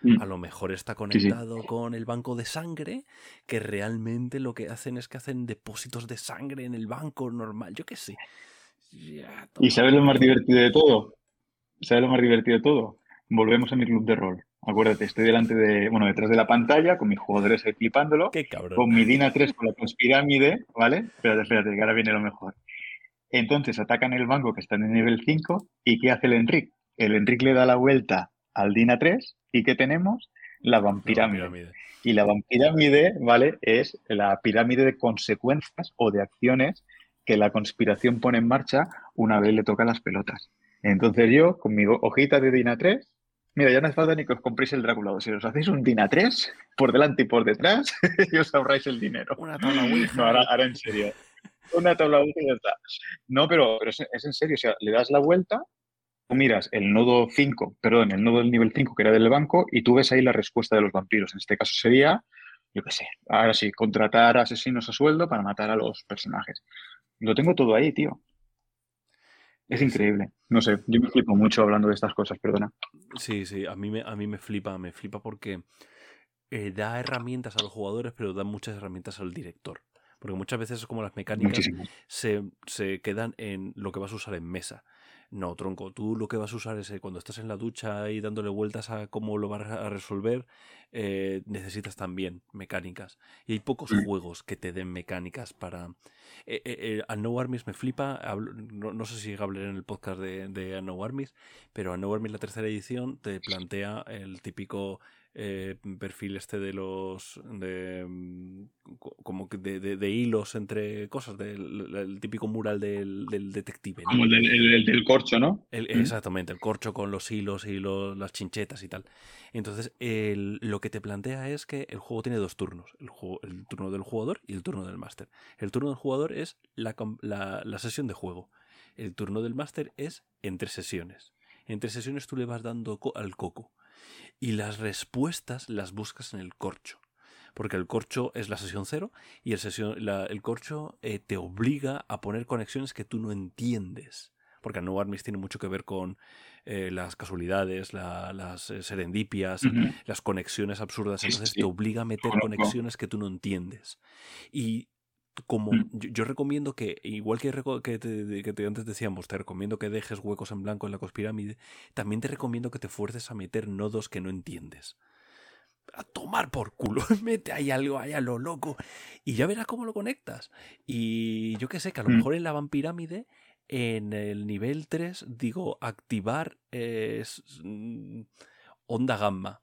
Mm. A lo mejor está conectado con el banco de sangre, que realmente lo que hacen es que hacen depósitos de sangre en el banco normal, yo qué sé. ¿Y sabes lo más divertido de todo? ¿Sabes lo más divertido de todo? Volvemos a mi club de rol. Acuérdate, estoy delante de, bueno, detrás de la pantalla, con mis jugadores flipándolo, Qué cabrón. con mi Dina 3 con la conspirámide, ¿vale? Espérate, espérate, que ahora viene lo mejor. Entonces atacan el banco que está en el nivel 5, ¿y qué hace el Enric? El Enric le da la vuelta al DINA 3 y ¿qué tenemos? la vampirámide. Y la vampirámide, ¿vale? Es la pirámide de consecuencias o de acciones que la conspiración pone en marcha una vez le toca las pelotas. Entonces yo, con mi hojita de Dina 3, mira, ya no hace falta ni que os compréis el Drácula 2. Si os hacéis un Dina 3, por delante y por detrás, y os ahorráis el dinero. Una tabla Ouija. No, ahora, en serio. Una tabla Ouija y ya está. No, pero, es, es, en serio. O sea, le das la vuelta miras el nodo 5, perdón, el nodo del nivel 5 que era del banco y tú ves ahí la respuesta de los vampiros. En este caso sería, yo qué sé, ahora sí, contratar asesinos a sueldo para matar a los personajes. Lo tengo todo ahí, tío. Es increíble. No sé, yo me flipo mucho hablando de estas cosas, perdona. Sí, sí, a mí me, a mí me flipa, me flipa porque eh, da herramientas a los jugadores, pero da muchas herramientas al director. Porque muchas veces es como las mecánicas se, se, quedan en lo que vas a usar en mesa. No, tronco, tú lo que vas a usar es eh, cuando estás en la ducha y dándole vueltas a cómo lo vas a resolver, eh, necesitas también mecánicas. Y hay pocos juegos que te den mecánicas para... Eh, eh No Armies me flipa, no, sé si hablé en el podcast de, de No Armies, pero A No Armies la tercera edición te plantea el típico eh, perfil este de los de mm, como que de, hilos entre cosas del el típico mural del, detective como el del, corcho no exactamente el corcho con los hilos y las chinchetas y tal. Entonces lo que te plantea es que el juego tiene dos turnos el, el turno del jugador y el turno del máster. El turno del jugador es la, la sesión de juego el turno del máster es entre sesiones entre sesiones tú le vas dando al coco y las respuestas las buscas en el corcho. Porque el corcho es la sesión cero y el, sesión, el corcho eh, te obliga a poner conexiones que tú no entiendes. Porque No Armies tiene mucho que ver con eh, las casualidades, las eh, serendipias, las conexiones absurdas. Entonces te obliga a meter conexiones que tú no entiendes. Y como mm. yo, recomiendo que, igual que, que, te, antes decíamos, te recomiendo que dejes huecos en blanco en la cospirámide, también te recomiendo que te fuerces a meter nodos que no entiendes. A tomar por culo, mete ahí algo, ahí a lo loco, y ya verás cómo lo conectas. Y yo que sé, que a lo mm. mejor en la vampirámide, en el nivel 3, digo, activar es, mm, onda gamma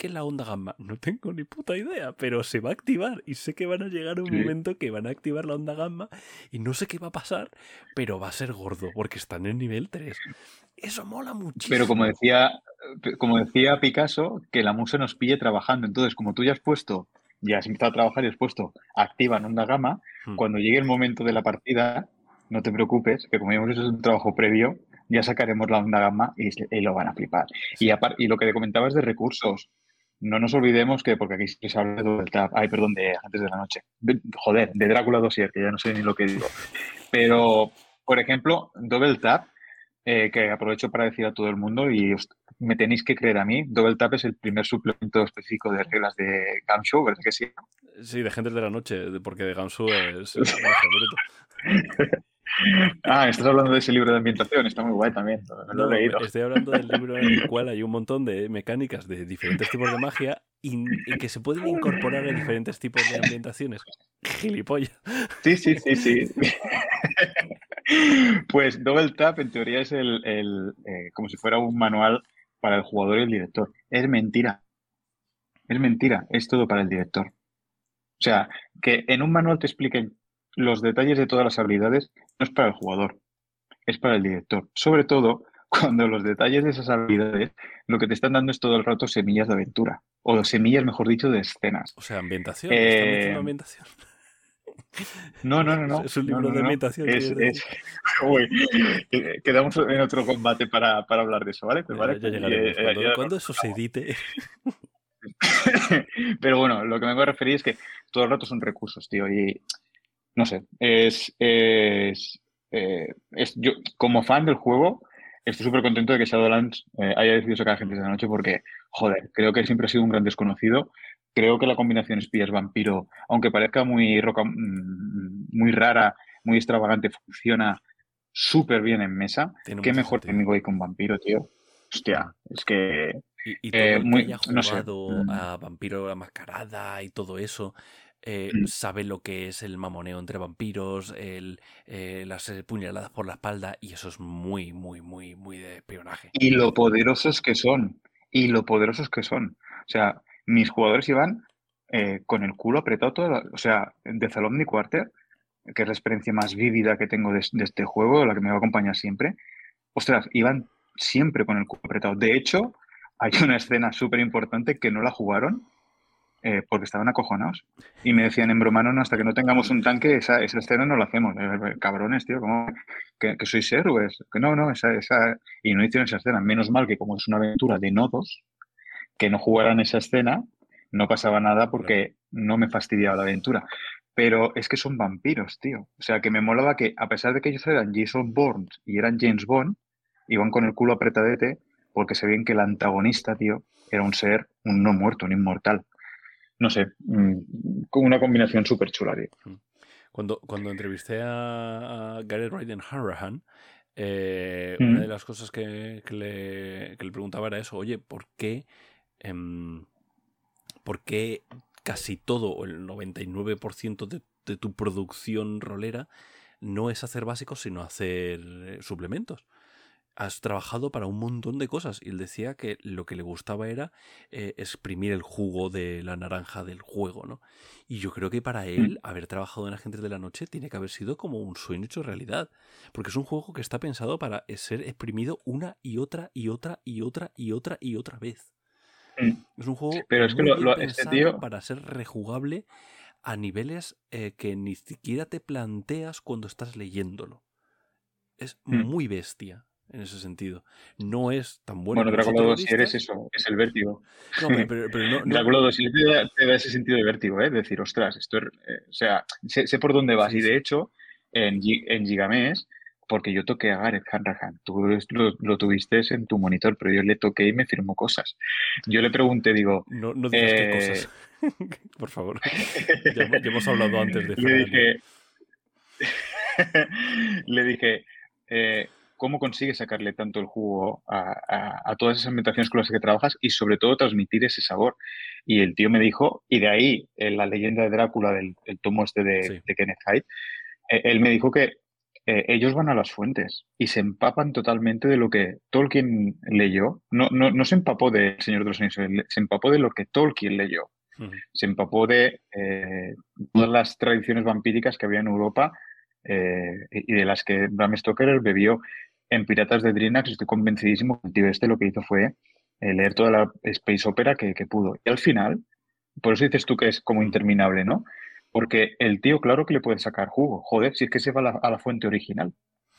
¿Qué es la onda gamma? No tengo ni puta idea, pero se va a activar y sé que van a llegar un momento que van a activar la onda gamma y no sé qué va a pasar, pero va a ser gordo porque están en nivel 3. Eso mola muchísimo. Pero como decía, como decía Picasso, que la musa nos pille trabajando. Entonces, como tú ya has puesto, ya has empezado a trabajar y has puesto activan onda gamma, hmm. cuando llegue el momento de la partida, no te preocupes, que como hemos hecho un trabajo previo, ya sacaremos la onda gamma y, lo van a flipar. Y, y lo que te comentabas de recursos, no nos olvidemos que, porque aquí se habla de Double Tap, ay, perdón, de antes de la noche, joder, de Drácula Dossier, que ya no sé ni lo que digo. Pero, por ejemplo, Double Tap, eh, que aprovecho para decir a todo el mundo, y me tenéis que creer a mí, Double Tap es el primer suplemento específico de reglas de Gamshow, ¿verdad que sí? Sí, de gente de la noche, porque de Gamshow es... Ah, estás hablando de ese libro de ambientación, está muy guay también. lo he leído. Estoy hablando del libro en el cual hay un montón de mecánicas de diferentes tipos de magia y, que se pueden incorporar a diferentes tipos de ambientaciones. Gilipollas. Sí, sí, sí, sí. Pues Double Tap en teoría es el, eh, como si fuera un manual para el jugador y el director. Es mentira. Es mentira, es todo para el director. O sea, que en un manual te expliquen los detalles de todas las habilidades no es para el jugador, es para el director. Sobre todo cuando los detalles de esas habilidades lo que te están dando es todo el rato semillas de aventura. O semillas, mejor dicho, de escenas. O sea, ambientación. Eh, ambientación? No, no, no, no. Es un libro de ambientación. quedamos en otro combate para, hablar de eso, ¿vale? Pues, ¿vale? Eh, cuando, eso se edite. Pero bueno, lo que me voy a referir es que todo el rato son recursos, tío. Y no sé, es, es, eh, es yo como fan del juego estoy súper contento de que Shadowlands eh, haya decidido sacar gente de la noche porque, joder, creo que siempre ha sido un gran desconocido. Creo que la combinación espías-vampiro, aunque parezca muy, roca, mm, muy rara, muy extravagante, funciona súper bien en mesa. Qué mejor técnico hay con vampiro, tío. Hostia, es que... Y, todo eh, muy, que haya jugado mm. a Vampiro la Mascarada y todo eso, eh, mm. sabe lo que es el mamoneo entre vampiros, el, eh, las eh, puñaladas por la espalda, y eso es muy, muy, muy, muy de espionaje. Y lo poderosos que son, y lo poderosos que son. O sea, mis jugadores iban eh, con el culo apretado, todo, o sea, de Zalomni Quarter, que es la experiencia más vívida que tengo de, este juego, la que me va a acompañar siempre. Ostras, iban siempre con el culo apretado. De hecho, hay una escena súper importante que no la jugaron eh, porque estaban acojonados. Y me decían en broma, no, hasta que no tengamos un tanque, esa, esa escena no la hacemos. Cabrones, tío, ¿cómo que, que sois héroes? Que no, no, esa, esa... Y no hicieron esa escena. Menos mal que como es una aventura de nodos, que no jugaran esa escena, no pasaba nada porque no me fastidiaba la aventura. Pero es que son vampiros, tío. O sea, que me molaba que, a pesar de que ellos eran Jason Bourne y eran James Bond, iban con el culo apretadete porque se ven que el antagonista, tío, era un ser, un no muerto, un inmortal no sé, mm, con una combinación súper chula, mm. Cuando, cuando entrevisté a, Gareth Ryden Hanrahan, eh, una mm. de las cosas que, le, preguntaba era eso, oye, ¿por qué, em, ¿por qué casi todo, o el 99% de, de tu producción rolera, no es hacer básicos, sino hacer eh, suplementos? Has trabajado para un montón de cosas. Y él decía que lo que le gustaba era eh, exprimir el jugo de la naranja del juego, ¿no? Y yo creo que para mm. él, haber trabajado en Agentes de la Noche tiene que haber sido como un sueño hecho realidad. Porque es un juego que está pensado para ser exprimido una y otra y otra y otra y otra y otra vez. Mm. Es un juego Pero es que lo, pensado para ser rejugable a niveles eh, que ni siquiera te planteas cuando estás leyéndolo. Es mm. muy bestia en ese sentido. No es tan bueno. Bueno, Drácula 2 si eres eso, es el vértigo. No, pero, pero, no, Drácula 2 te da, ese sentido de vértigo, ¿eh? decir, ostras, esto es, eh, o sea, sé, por dónde vas. y de hecho, en, en Gigamés, porque yo toqué a Gareth Hanrahan, tú lo, lo, tuviste en tu monitor, pero yo le toqué y me firmó cosas. Yo le pregunté, digo... No, no digas qué cosas, eh, por favor. ya, hemos hablado antes de... Le dije... le dije... Eh, cómo consigues sacarle tanto el jugo a, todas esas ambientaciones con las que trabajas y sobre todo transmitir ese sabor. Y el tío me dijo, y de ahí en la leyenda de Drácula del tomo este de, Kenneth Hyde, eh, él me dijo que eh, ellos van a las fuentes y se empapan totalmente de lo que Tolkien leyó. No, no, se empapó de Señor de los Anillos, se empapó de lo que Tolkien leyó. Se empapó de eh, todas las tradiciones vampíricas que había en Europa y de las que Bram Stoker bebió en Piratas de Dreamhack estoy convencidísimo que el tío este lo que hizo fue eh, leer toda la space opera que, pudo. Y al final, por eso dices tú que es como interminable, ¿no? Porque el tío, claro que le puede sacar jugo. Joder, si es que se va a la, fuente original.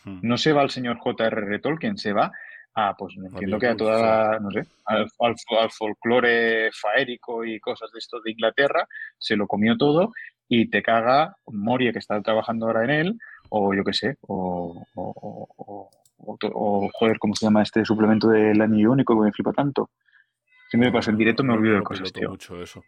Hmm. No se va al señor J.R.R. Tolkien, se va a, pues entiendo que a toda, no sé, al, folclore faérico y cosas de esto de Inglaterra, se lo comió todo y te caga Moria que está trabajando ahora en él, o yo qué sé, o, o, joder, ¿cómo se llama este suplemento del anillo único que me flipa tanto? Si me pasa en directo me olvido de cosas, tío. mucho eso.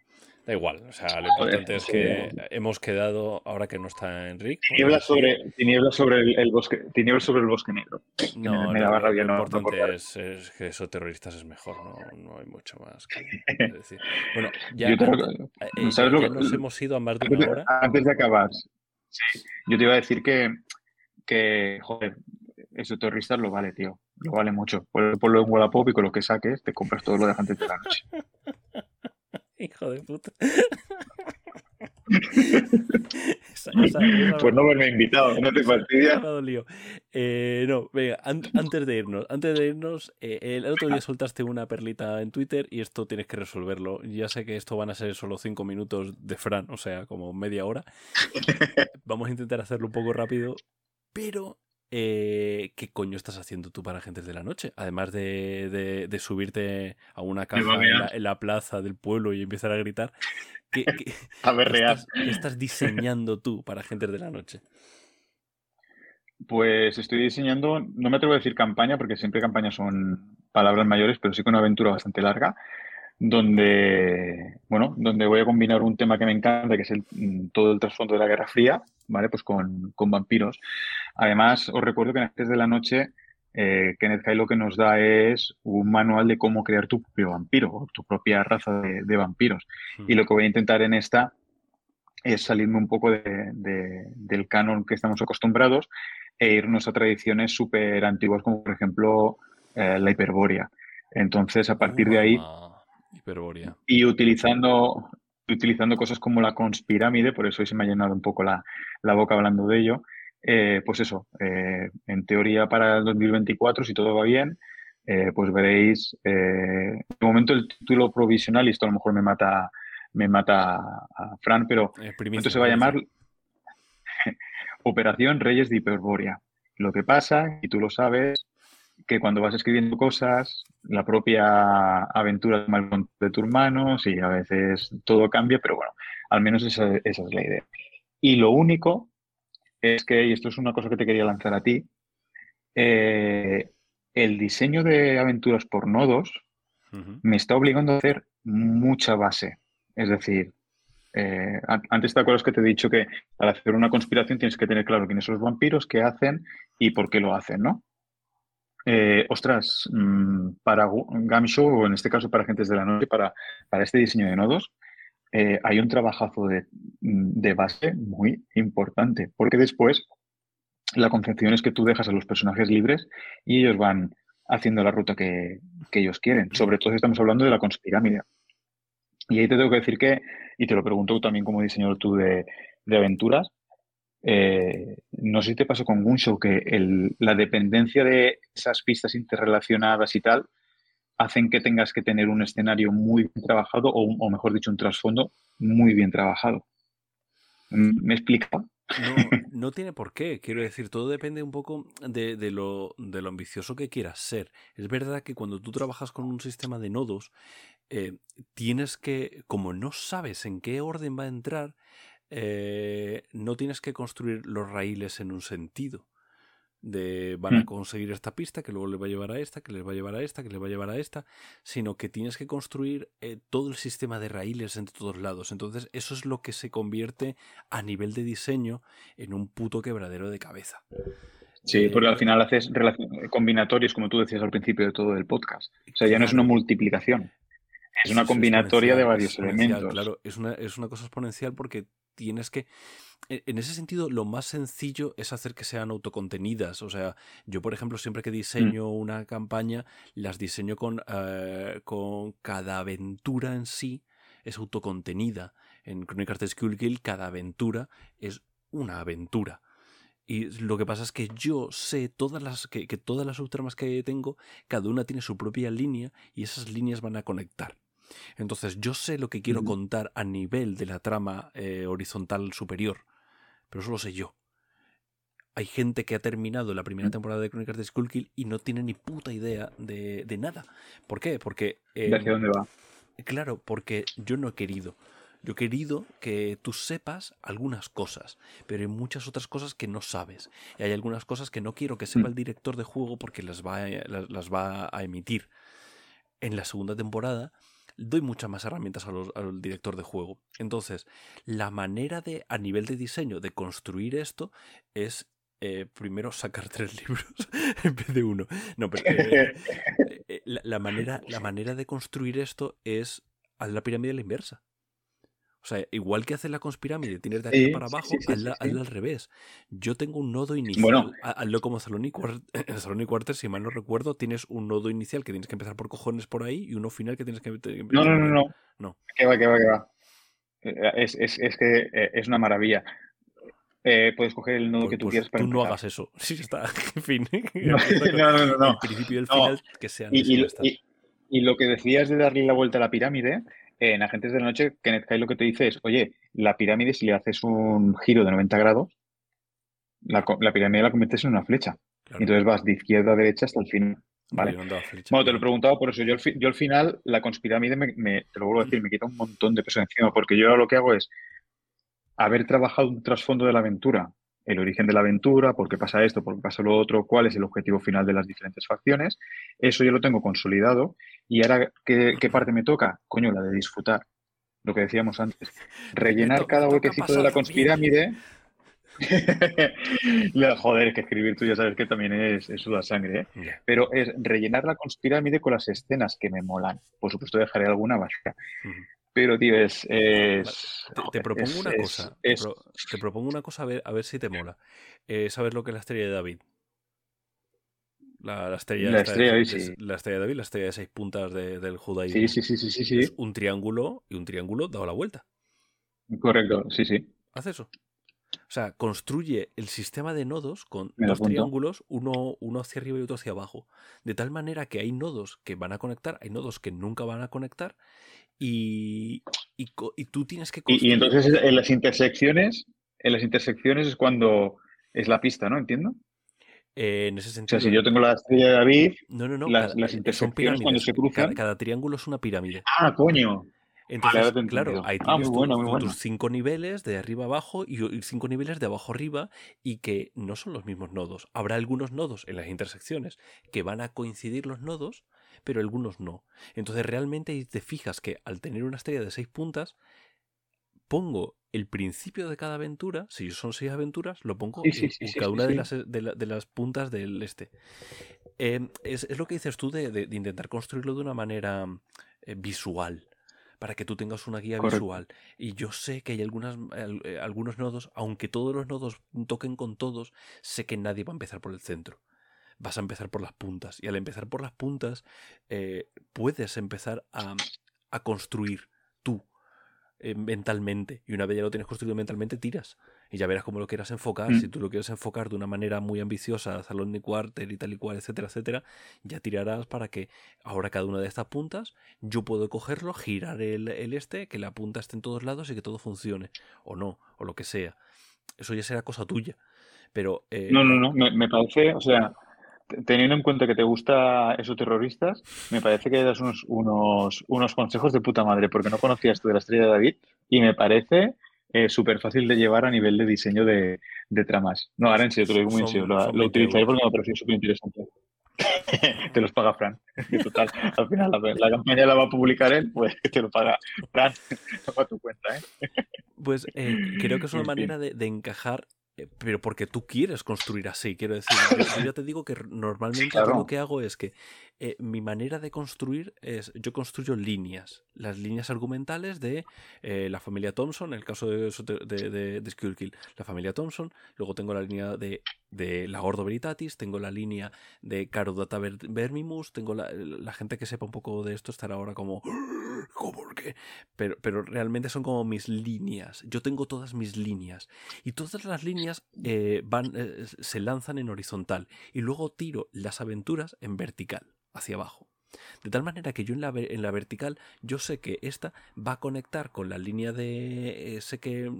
Da igual, o sea, lo importante es que hemos quedado, ahora que no está Enrique. Tinieblas sobre, tinieblas sobre el, bosque, tinieblas sobre el bosque negro. No, me, no, lo importante es, que esos terroristas es mejor, no, no hay mucho más que decir. Bueno, ya, eh, eh, nos hemos ido a más de una hora. Antes de acabar, sí, yo te iba a decir que, que joder, ese terrorista lo vale, tío. Lo vale mucho. Ponlo en Wallapop y con lo que saques te compras todo lo de antes de la noche. Hijo de puta. pues no me he invitado, no te fastidia. Eh, no, venga, antes de irnos, antes de irnos, eh, el otro día soltaste una perlita en Twitter y esto tienes que resolverlo. Ya sé que esto van a ser solo cinco minutos de Fran, o sea, como media hora. Vamos a intentar hacerlo un poco rápido, pero eh, ¿qué coño estás haciendo tú para Agentes de la Noche? Además de, subirte a una caja en la, plaza del pueblo y empezar a gritar, ¿qué, a ver, estás, estás diseñando tú para Agentes de la Noche? Pues estoy diseñando, no me atrevo a decir campaña, porque siempre campañas son palabras mayores, pero sí con una aventura bastante larga, donde, bueno, donde voy a combinar un tema que me encanta, que es el, mm, todo el trasfondo de la Guerra Fría, ¿vale? Pues con, vampiros. Además, os recuerdo que en Antes de la Noche, eh, Kenneth High lo que nos da es un manual de cómo crear tu propio vampiro o tu propia raza de, vampiros. Hmm. Y lo que voy a intentar en esta es salirme un poco del canon que estamos acostumbrados e irnos a tradiciones súper antiguas como por ejemplo eh, la hiperbórea. Entonces, a partir de ahí... Hiperbórea. Y utilizando, utilizando cosas como la conspirámide, por eso hoy se me ha llenado un poco la, boca hablando de ello. Eh, pues eso, eh, en teoría para el 2024, si todo va bien, eh, pues veréis, de momento el título provisional, y esto a lo mejor me mata, me mata a Fran, pero esto se va a llamar Operación Reyes de Hiperbórea. Lo que pasa, y tú lo sabes, que cuando vas escribiendo cosas, la propia aventura de tus manos y a veces todo cambia, pero bueno, al menos esa, es la idea. Y lo único es que, y esto es una cosa que te quería lanzar a ti, eh, el diseño de aventuras por nodos me está obligando a hacer mucha base. Es decir, eh, antes te acuerdas que te he dicho que al hacer una conspiración tienes que tener claro quiénes son los vampiros, qué hacen y por qué lo hacen, ¿no? Eh, ostras, mm, para Gamshow, o en este caso para Agentes de la Noche, para, para este diseño de nodos, eh, hay un trabajazo de, de, base muy importante, porque después la concepción es que tú dejas a los personajes libres y ellos van haciendo la ruta que, que ellos quieren. Sobre todo si estamos hablando de la conspirámide. Y ahí te tengo que decir que, y te lo pregunto también como diseñador tú de, de aventuras, eh, no sé si te pasó con Gunshow que la dependencia de esas pistas interrelacionadas y tal hacen que tengas que tener un escenario muy bien trabajado o, mejor dicho, un trasfondo muy bien trabajado. ¿Me explica? No, no, tiene por qué. Quiero decir, todo depende un poco de, lo, ambicioso que quieras ser. Es verdad que cuando tú trabajas con un sistema de nodos, eh, tienes que, como no sabes en qué orden va a entrar, eh, no tienes que construir los raíles en un sentido. De van a mm. conseguir esta pista, que luego les va a llevar a esta, que les va a llevar a esta, que les va a llevar a esta, sino que tienes que construir eh, todo el sistema de raíles entre todos lados. Entonces, eso es lo que se convierte a nivel de diseño en un puto quebradero de cabeza. Sí, porque al eh, final haces combinatorios, como tú decías al principio de todo el podcast. O sea, ya no es una multiplicación. Es una combinatoria de varios elementos. Claro, es una, es una cosa exponencial porque tienes que... E, en ese sentido, lo más sencillo es hacer que sean autocontenidas. O sea, yo, por ejemplo, siempre que mm. diseño una campaña, las diseño con, eh, con cada aventura en sí es autocontenida. En Crónicas de Skullkill, cada aventura es una aventura. Y lo que pasa es que yo sé todas las que, que todas las subtramas que tengo, cada una tiene su propia línea y esas líneas van a conectar. Entonces yo sé lo que quiero contar a nivel de la trama eh, horizontal superior, pero eso lo sé yo. Hay gente que ha terminado la primera temporada de Crónicas de Skullkill y no tiene ni puta idea de, nada. ¿Por qué? Porque... ¿De hacia em, dónde va? Claro, porque yo no he querido. Yo he querido que tú sepas algunas cosas, pero hay muchas otras cosas que no sabes. Y hay algunas cosas que no quiero que sepa mm. el director de juego porque las va, las va a emitir. En la segunda temporada doy muchas más herramientas al director de juego. Entonces, la manera de, a nivel de diseño, de construir esto es eh, primero sacar tres libros en vez de uno. No, pero eh, eh, la, manera, la manera de construir esto es a la pirámide a la inversa. O sea, igual que hace la conspirámide, tienes de arriba para abajo, hazla, al revés. Yo tengo un nodo inicial, bueno. hazlo como Saloni Quarter, si mal no recuerdo, tienes un nodo inicial que tienes que empezar por cojones por ahí y uno final que tienes que... No, no, no, no. no. Que va, que va, que va. Eh, es, es, es que eh, es una maravilla. Eh, puedes coger el nodo pues, que tú pues quieras para Tú no hagas eso. Sí, está. En fin. No, no, no. no. El principio y el final que sean. Y, y, y, y, lo que decías de darle la vuelta a la pirámide, en Agentes de la Noche, Kenneth Kai lo que te dice es, oye, la pirámide, si le haces un giro de 90 grados, la, pirámide la conviertes en una flecha. Entonces vas de izquierda a derecha hasta el final. ¿vale? bueno, te lo he preguntado por eso. Yo, yo al final, la conspirámide, me, te lo vuelvo a decir, me quita un montón de peso encima, porque yo ahora lo que hago es haber trabajado un trasfondo de la aventura, el origen de la aventura, por qué pasa esto, por qué pasa lo otro, cuál es el objetivo final de las diferentes facciones. Eso yo lo tengo consolidado y ahora, ¿qué, parte me toca? Coño, la de disfrutar. Lo que decíamos antes. Rellenar cada huequecito de la conspirámide. Joder, que escribir tú ya sabes que también es, es la sangre, ¿eh? Pero es rellenar la conspirámide con las escenas que me molan. Por supuesto, dejaré alguna básica. Pero, tío, es. te, propongo una cosa. te propongo una cosa a ver, a ver si te mola. Eh, ¿Sabes lo que es la estrella de David? La, estrella, La estrella de sí. la estrella de David, la estrella de seis puntas de- del judaísmo. Sí, sí, sí, sí, sí, sí. Es un triángulo y un triángulo dado la vuelta. Correcto, sí, sí. Haz eso. O sea, construye el sistema de nodos con dos apunto. triángulos, uno, uno hacia arriba y otro hacia abajo. De tal manera que hay nodos que van a conectar, hay nodos que nunca van a conectar y, y, tú tienes que Y, construir. y entonces en las intersecciones, en las intersecciones es cuando es la pista, ¿no? Entiendo. eh, en ese O sentido. sea, si yo tengo la estrella de David, no, no, no. las- cada- las eh, intersecciones cuando se cruzan- Cada, cada triángulo es una pirámide. ah, coño. Entonces, claro, ahí Ah, tienes muy tu- bueno, muy tu- bueno. tus cinco niveles de arriba abajo y y cinco niveles de abajo arriba y que no son los mismos nodos. Habrá algunos nodos en las intersecciones que van a coincidir los nodos, pero algunos no. Entonces realmente te fijas que al tener una estrella de seis puntas, pongo el principio de cada aventura, si son seis aventuras, lo pongo Sí, sí, en, sí, en sí, cada una de las, de, la- de las puntas del este. Eh, es, es lo que dices tú de, de- de intentar construirlo de una manera eh, visual, para que tú tengas una guía Correcto. visual. Y yo sé que hay algunas, al- eh, algunos nodos, aunque todos los nodos toquen con todos, sé que nadie va a empezar por el centro. Vas a empezar por las puntas. Y al empezar por las puntas, eh, puedes empezar a, a construir tú eh, mentalmente. Y una vez ya lo tienes construido mentalmente, tiras. Y ya verás cómo lo quieras enfocar. Mm. Si tú lo quieres enfocar de una manera muy ambiciosa, Salón de Quarter y tal y cual, etcétera, etcétera, ya tirarás para que ahora cada una de estas puntas yo puedo cogerlo, girar el, el este, que la punta esté en todos lados y que todo funcione. O no, o lo que sea. Eso ya será cosa tuya. Pero eh, No, no, no. Me, me parece, o sea, teniendo en cuenta que te gusta esos terroristas, me parece que das unos, unos, unos consejos de puta madre, porque no conocías tú de la estrella de David y me parece eh, súper fácil de llevar a nivel de diseño de, de tramas. No, ahora en serio, te lo digo muy en serio. Lo, lo 20 utilizaré porque me pareció súper interesante. Te los paga Fran. Total, al final la, la campaña la va a publicar él, pues te lo paga Fran. No tu cuenta, ¿eh? Pues eh, creo que es una manera de, de encajar, pero porque tú quieres construir así, quiero decir. Yo, yo ya te digo que normalmente yo lo que hago es que eh, mi manera de construir es, yo construyo líneas, las líneas argumentales de eh, la familia Thompson, en el caso de, de, de, Schuylkill, la familia Thompson, luego tengo la línea de, de la Gordo Veritatis, tengo la línea de Caro Data Ver- Vermimus, tengo la, la gente que sepa un poco de esto estará ahora como, ¿cómo qué? Pero, pero realmente son como mis líneas. Yo tengo todas mis líneas. Y todas las líneas eh, van, se lanzan en horizontal. Y luego tiro las aventuras en vertical, hacia abajo. De tal manera que yo en la, en la vertical, yo sé que esta va a conectar con la línea de. eh, sé que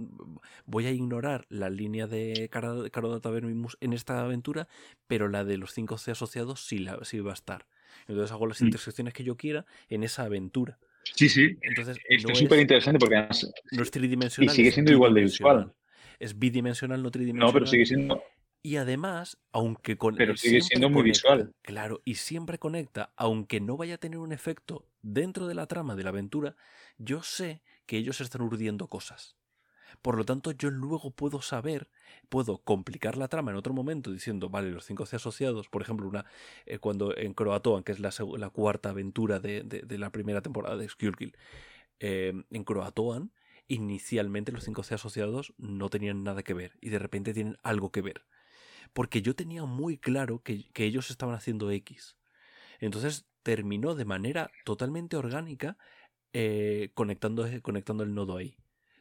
voy a ignorar la línea de Carodata Vermimus en esta aventura, pero la de los 5C asociados sí, la, sí va a estar. Entonces hago las Mm. intersecciones que yo quiera en esa aventura. Sí, sí. Entonces, Esto no es súper interesante porque además no es tridimensional. Y sigue siendo igual de visual. Es bidimensional, no tridimensional. No, pero sigue siendo. Y además, aunque con Pero sigue siendo muy conecta, visual. Claro, y siempre conecta, aunque no vaya a tener un efecto dentro de la trama de la aventura, yo sé que ellos están urdiendo cosas. Por lo tanto, yo luego puedo saber, puedo complicar la trama en otro momento diciendo, vale, los 5C asociados, por ejemplo, una eh, cuando en Croatoan, que es la, la cuarta aventura de, de- de la primera temporada de Skyurkill, eh, en Croatoan, inicialmente los 5C asociados no tenían nada que ver y de repente tienen algo que ver. Porque yo tenía muy claro que, que ellos estaban haciendo X. Entonces terminó de manera totalmente orgánica eh, conectando, conectando el nodo ahí.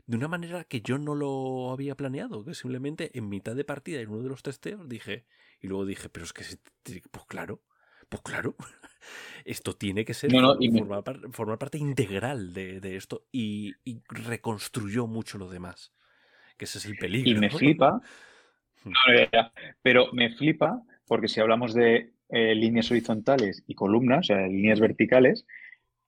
De una manera que yo no lo había planeado, que simplemente en mitad de partida, en uno de los testeos, dije, y luego dije, pero es que, pues claro, pues claro, esto tiene que ser No, me- formar, par- formar parte integral de, de esto y, y reconstruyó mucho lo demás. Que ese es el peligro. Y me flipa. No, ya, ya. Pero me flipa porque si hablamos de eh, líneas horizontales y columnas, o sea, líneas verticales,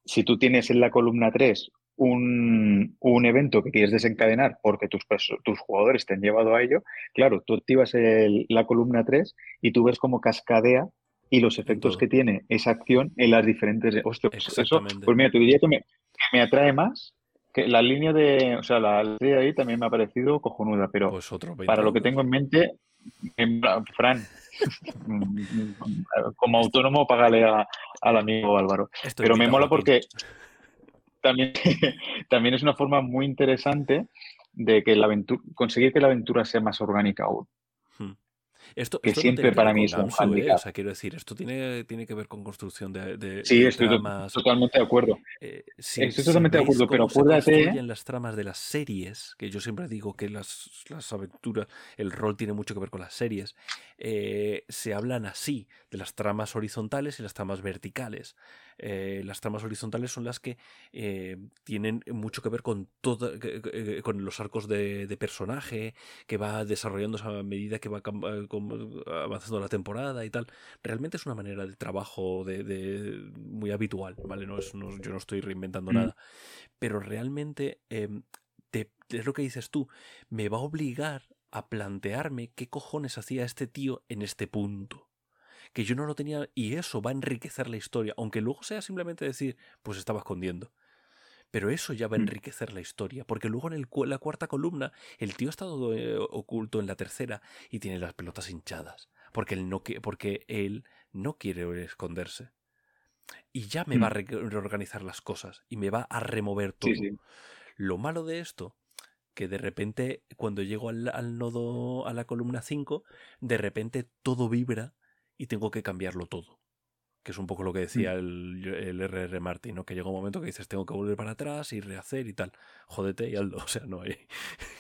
si tú tienes en la columna 3 un, un evento que quieres desencadenar porque tus, tus jugadores te han llevado a ello, claro, tú activas el- la columna 3 y tú ves cómo cascadea y los efectos todo. que tiene esa acción en las diferentes... Hostia, pues eso, pues mira, te diría que me, que me atrae más que la línea de... O sea, la línea de ahí también me ha parecido cojonuda, pero Pues otro 20 para lo que tengo en mente, en Fran, como autónomo, págale a- al amigo Álvaro. Pero me mola porque también, también es una forma muy interesante de que la aventura, conseguir que la aventura sea más orgánica aún. Esto, que esto siempre para mí es un Gamsu, ¿eh? O sea, quiero decir, esto tiene, tiene que ver con construcción de, de- Sí, de estoy to- tramas. totalmente de acuerdo. Eh, si, Estoy si totalmente de acuerdo, pero acuérdate- construyen las tramas de las series, que yo siempre digo que las, las aventuras, el rol tiene mucho que ver con las series, eh, se hablan así de las tramas horizontales y las tramas verticales. Eh, las tramas horizontales son las que eh, tienen mucho que ver con toda, que- con los arcos de, de personaje, que va desarrollándose a medida que va eh, avanzando la temporada y tal. Realmente es una manera de trabajo de, de- muy habitual, ¿vale? No es, no- yo no estoy reinventando Mm. nada. Pero realmente em, te- es lo que dices tú, me va a obligar a plantearme qué cojones hacía este tío en este punto. Que yo no lo tenía y eso va a enriquecer la historia, aunque luego sea simplemente decir, pues estaba escondiendo. Pero eso ya va a Mm. enriquecer la historia, porque luego en el cu- la cuarta columna el tío ha estado eh, oculto en la tercera y tiene las pelotas hinchadas, porque él no, porque él no quiere esconderse. Y ya me va a Mm. re- reorganizar las cosas y me va a remover todo. Sí, sí. Lo malo de esto, que de repente cuando llego al, al nodo, a la columna 5, de repente todo vibra y tengo que cambiarlo todo. Que es un poco lo que decía el, el RR Martin, ¿no? Que llega un momento que dices, tengo que volver para atrás y rehacer y tal. Jódete y hazlo. O sea, no hay.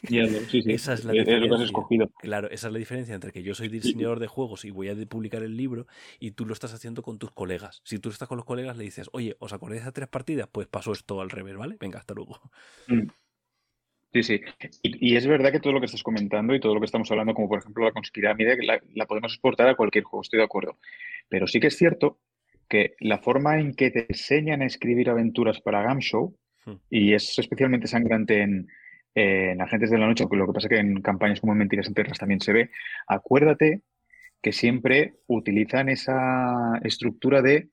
Ya, sí, sí. Esa es la Es lo que has diferencia. escogido. Claro, esa es la diferencia entre que yo soy diseñador de juegos y voy a publicar el libro y tú lo estás haciendo con tus colegas. Si tú estás con los colegas, le dices, oye, ¿os acordáis de tres partidas? Pues pasó esto al revés, ¿vale? Venga, hasta luego. Mm. Sí, sí. Y, y es verdad que todo lo que estás comentando y todo lo que estamos hablando, como por ejemplo la conspirámide, la, la podemos exportar a cualquier juego, estoy de acuerdo. Pero sí que es cierto que la forma en que te enseñan a escribir aventuras para Gamshow, Hmm. y es especialmente sangrante en, en Agentes de la Noche, aunque lo que pasa es que en campañas como Mentiras Eternas también se ve, acuérdate que siempre utilizan esa estructura de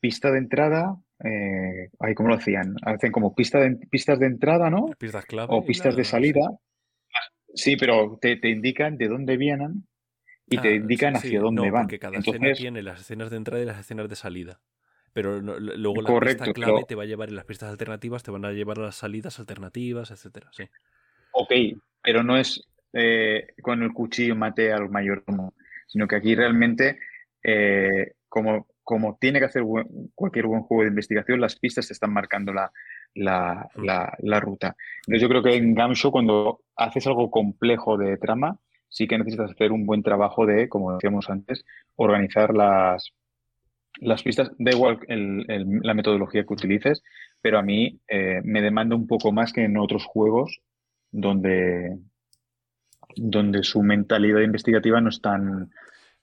pista de entrada, eh, ay, ¿cómo lo hacían? Hacen como pista de, pistas de entrada, ¿no? Pistas clave. o pistas de salida. Sí, pero te, te indican de dónde vienen y te Ah, indican sí, sí, hacia dónde no, van. Porque cada escena tiene las escenas de entrada y las escenas de salida. Pero no- luego la Correcto, pista clave pero- te va a llevar y las pistas alternativas te van a llevar a las salidas alternativas, etcétera. Sí. ok, pero no es eh, con el cuchillo mate al mayordomo, sino que aquí realmente, eh, como, como tiene que hacer buen- cualquier buen juego de investigación, las pistas te están marcando la, la, Mm. la- la ruta. Entonces yo creo que en Gamshow, cuando haces algo complejo de trama, sí que necesitas hacer un buen trabajo de, como decíamos antes, organizar las, las pistas. Da igual el- el- la metodología que utilices, pero a mí eh, me demanda un poco más que en otros juegos donde, donde su mentalidad investigativa no es tan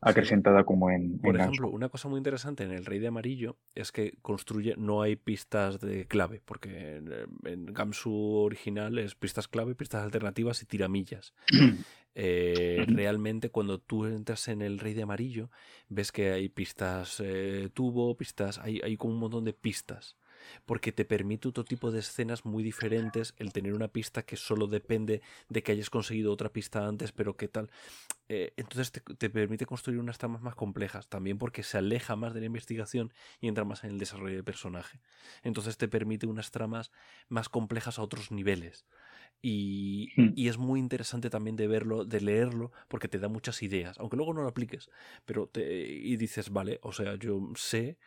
acrecentada como en, Por en ejemplo, una cosa muy interesante en el Rey de Amarillo es que construye, no hay pistas de clave, porque en, en Gamsu original es pistas clave, pistas alternativas y tiramillas. Eh, realmente cuando tú entras en el Rey de Amarillo ves que hay pistas eh, tubo, pistas, hay, hay como un montón de pistas. Porque te permite otro tipo de escenas muy diferentes el tener una pista que solo depende de que hayas conseguido otra pista antes, pero qué tal. Eh, entonces te, te permite construir unas tramas más complejas, también porque se aleja más de la investigación y entra más en el desarrollo del personaje. Entonces te permite unas tramas más complejas a otros niveles. Y, Hmm. y es muy interesante también de verlo, de leerlo, porque te da muchas ideas, aunque luego no lo apliques. Pero te, y dices, vale, o sea, yo sé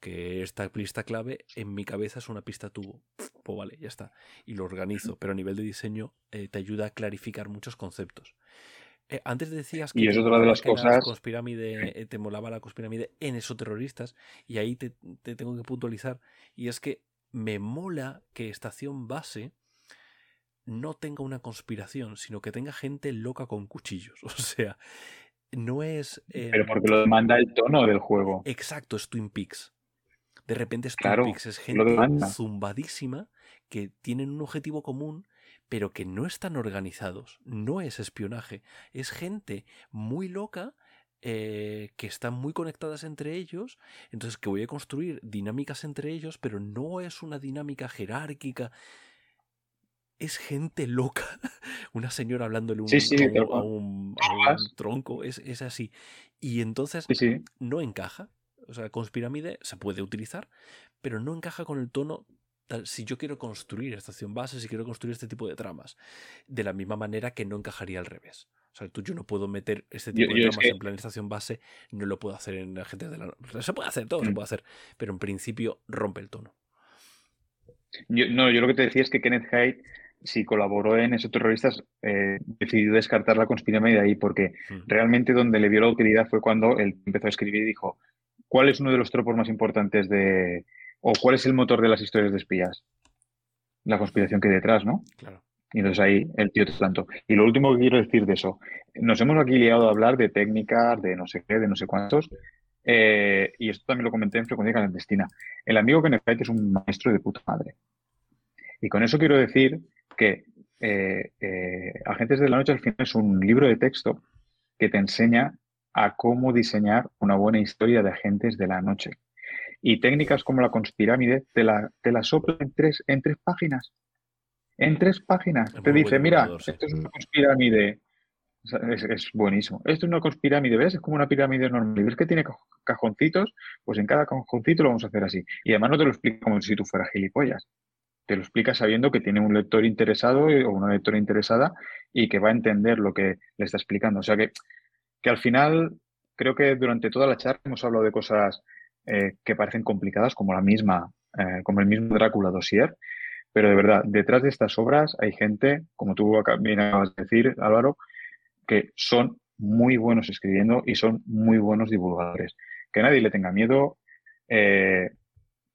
que esta pista clave en mi cabeza es una pista tubo. Pues vale, ya está. Y lo organizo, pero a nivel de diseño eh, te ayuda a clarificar muchos conceptos. Eh, antes decías que Y es otra de las cosas- conspirámide, eh, te molaba la conspirámide en esos terroristas, y ahí te, te tengo que puntualizar, y es que me mola que Estación Base no tenga una conspiración, sino que tenga gente loca con cuchillos. O sea, no es... eh, Pero porque lo demanda el tono del juego. Exacto, es Twin Peaks. De repente es Twin Claro, es gente zumbadísima que tienen un objetivo común, pero que no están organizados. No es espionaje. Es gente muy loca eh, que están muy conectadas entre ellos. Entonces, que voy a construir dinámicas entre ellos, pero no es una dinámica jerárquica. Es gente loca. Una señora hablándole un- Sí, sí, a, un, tal a cual. un- a un Hojas. tronco. Es, es así. Y entonces sí. no encaja. O sea, Conspirámide se puede utilizar, pero no encaja con el tono. tal- Si yo quiero construir estación base, si quiero construir este tipo de tramas, de la misma manera que no encajaría al revés. O sea, tú yo no puedo meter este tipo de tramas en planificación base, no lo puedo hacer en Agentes de la. Se puede hacer todo, se mm. puede hacer, pero en principio rompe el tono. no, yo lo que te decía es que Kenneth Hyde, si colaboró en esos terroristas, eh, decidió descartar la conspiración de ahí, porque mm. realmente donde le vio la utilidad fue cuando él empezó a escribir y dijo, ¿cuál es uno de los tropos más importantes de, o cuál es el motor de las historias de espías? La conspiración que hay detrás, ¿no? Claro. Y entonces ahí el tío tanto. Y lo último que quiero decir de eso, nos hemos aquí liado a hablar de técnicas, de no sé qué, de no sé cuántos, eh, y esto también lo comenté en frecuencia clandestina. El amigo que es un maestro de puta madre. Y con eso quiero decir que eh, eh, Agentes de la Noche al final es un libro de texto que te enseña a cómo diseñar una buena historia de agentes de la noche. Y técnicas como la conspirámide te la, te la sopla en tres, en tres páginas en tres páginas. te dice, mira, esto es una conspirámide. Es, buenísimo. Esto es una conspirámide, ¿ves? Es como una pirámide normal. ¿Ves que tiene cajoncitos? Pues en cada cajoncito lo vamos a hacer así. Y además no te lo explica como si tú fueras gilipollas. Te lo explica sabiendo que tiene un lector interesado o una lectora interesada y que va a entender lo que le está explicando. O sea que, que al final, creo que durante toda la charla hemos hablado de cosas eh, que parecen complicadas, como la misma, eh, como el mismo Drácula Dossier, pero de verdad, detrás de estas obras hay gente, como tú bien acabas de decir, Álvaro, que son muy buenos escribiendo y son muy buenos divulgadores. Que nadie le tenga miedo, eh,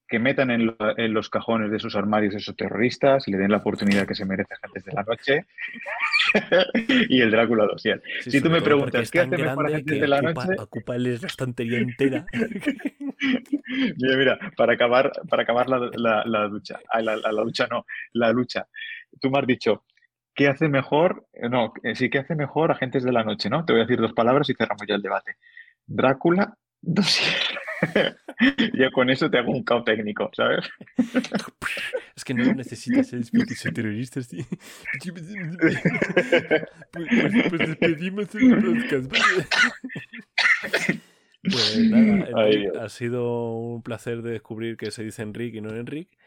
que metan en, los cajones de esos armarios esos terroristas y le den la oportunidad que se merece antes de la noche. y el Drácula 2. Si tú me preguntas qué hace mejor agentes de la ocupa, noche. Ocupa la estantería entera. mira, mira, para acabar, para acabar la, la, la ducha. Ah, la, la, ducha no, la lucha. Tú me has dicho. ¿Qué hace mejor? Eh, no, eh, sí, ¿qué hace mejor Agentes de la Noche? ¿no? Te voy a decir dos palabras y cerramos ya el debate. Drácula 2. Yo con eso te hago un caos técnico, ¿sabes? es que no necesitas ¿eh? ser expedición terroristas, tío. Pues, pues, pues, despedimos el podcast. Pues nada, ha sido un placer de descubrir que se dice Enrique y no Enrique.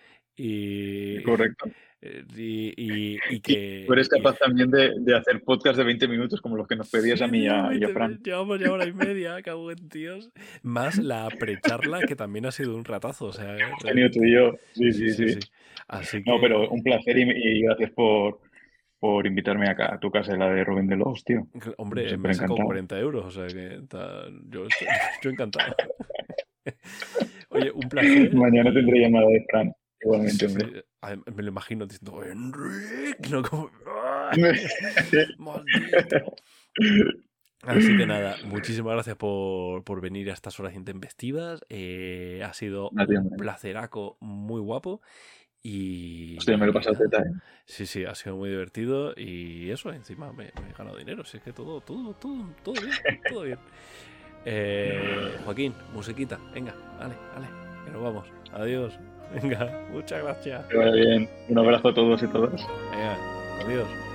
Correcto. Eh, y, y, que. Tú eres capaz también de, de, hacer podcast de 20 minutos como los que nos pedías a mí y a, Fran. Llevamos ya hora y media, cago en tíos. Más la precharla, que también ha sido un ratazo. O sea, tú y yo. Sí, sí, sí. Así que... No, pero un placer y, gracias por, por invitarme acá a tu casa, la de Rubén de los, tío. Hombre, me sacó 40 euros, o sea que yo, estoy, yo encantado. Oye, un placer. Mañana tendré llamada de Fran. Igualmente, hombre. Me lo imagino diciendo, Enrique, no como. Así que nada, muchísimas gracias por, por, venir a estas horas intempestivas. Eh, ha sido un placeraco muy guapo. Y. Hostia, me lo he pasado teta, ¿eh? Sí, sí, ha sido muy divertido. Y eso, encima me, he ganado dinero. Así que todo, todo, todo, todo bien, todo bien. Eh, Joaquín, musiquita, venga, vale, vale, que nos vamos. Adiós. Venga, muchas gracias. Que vaya bien. Un abrazo a todos y todas. Venga, adiós.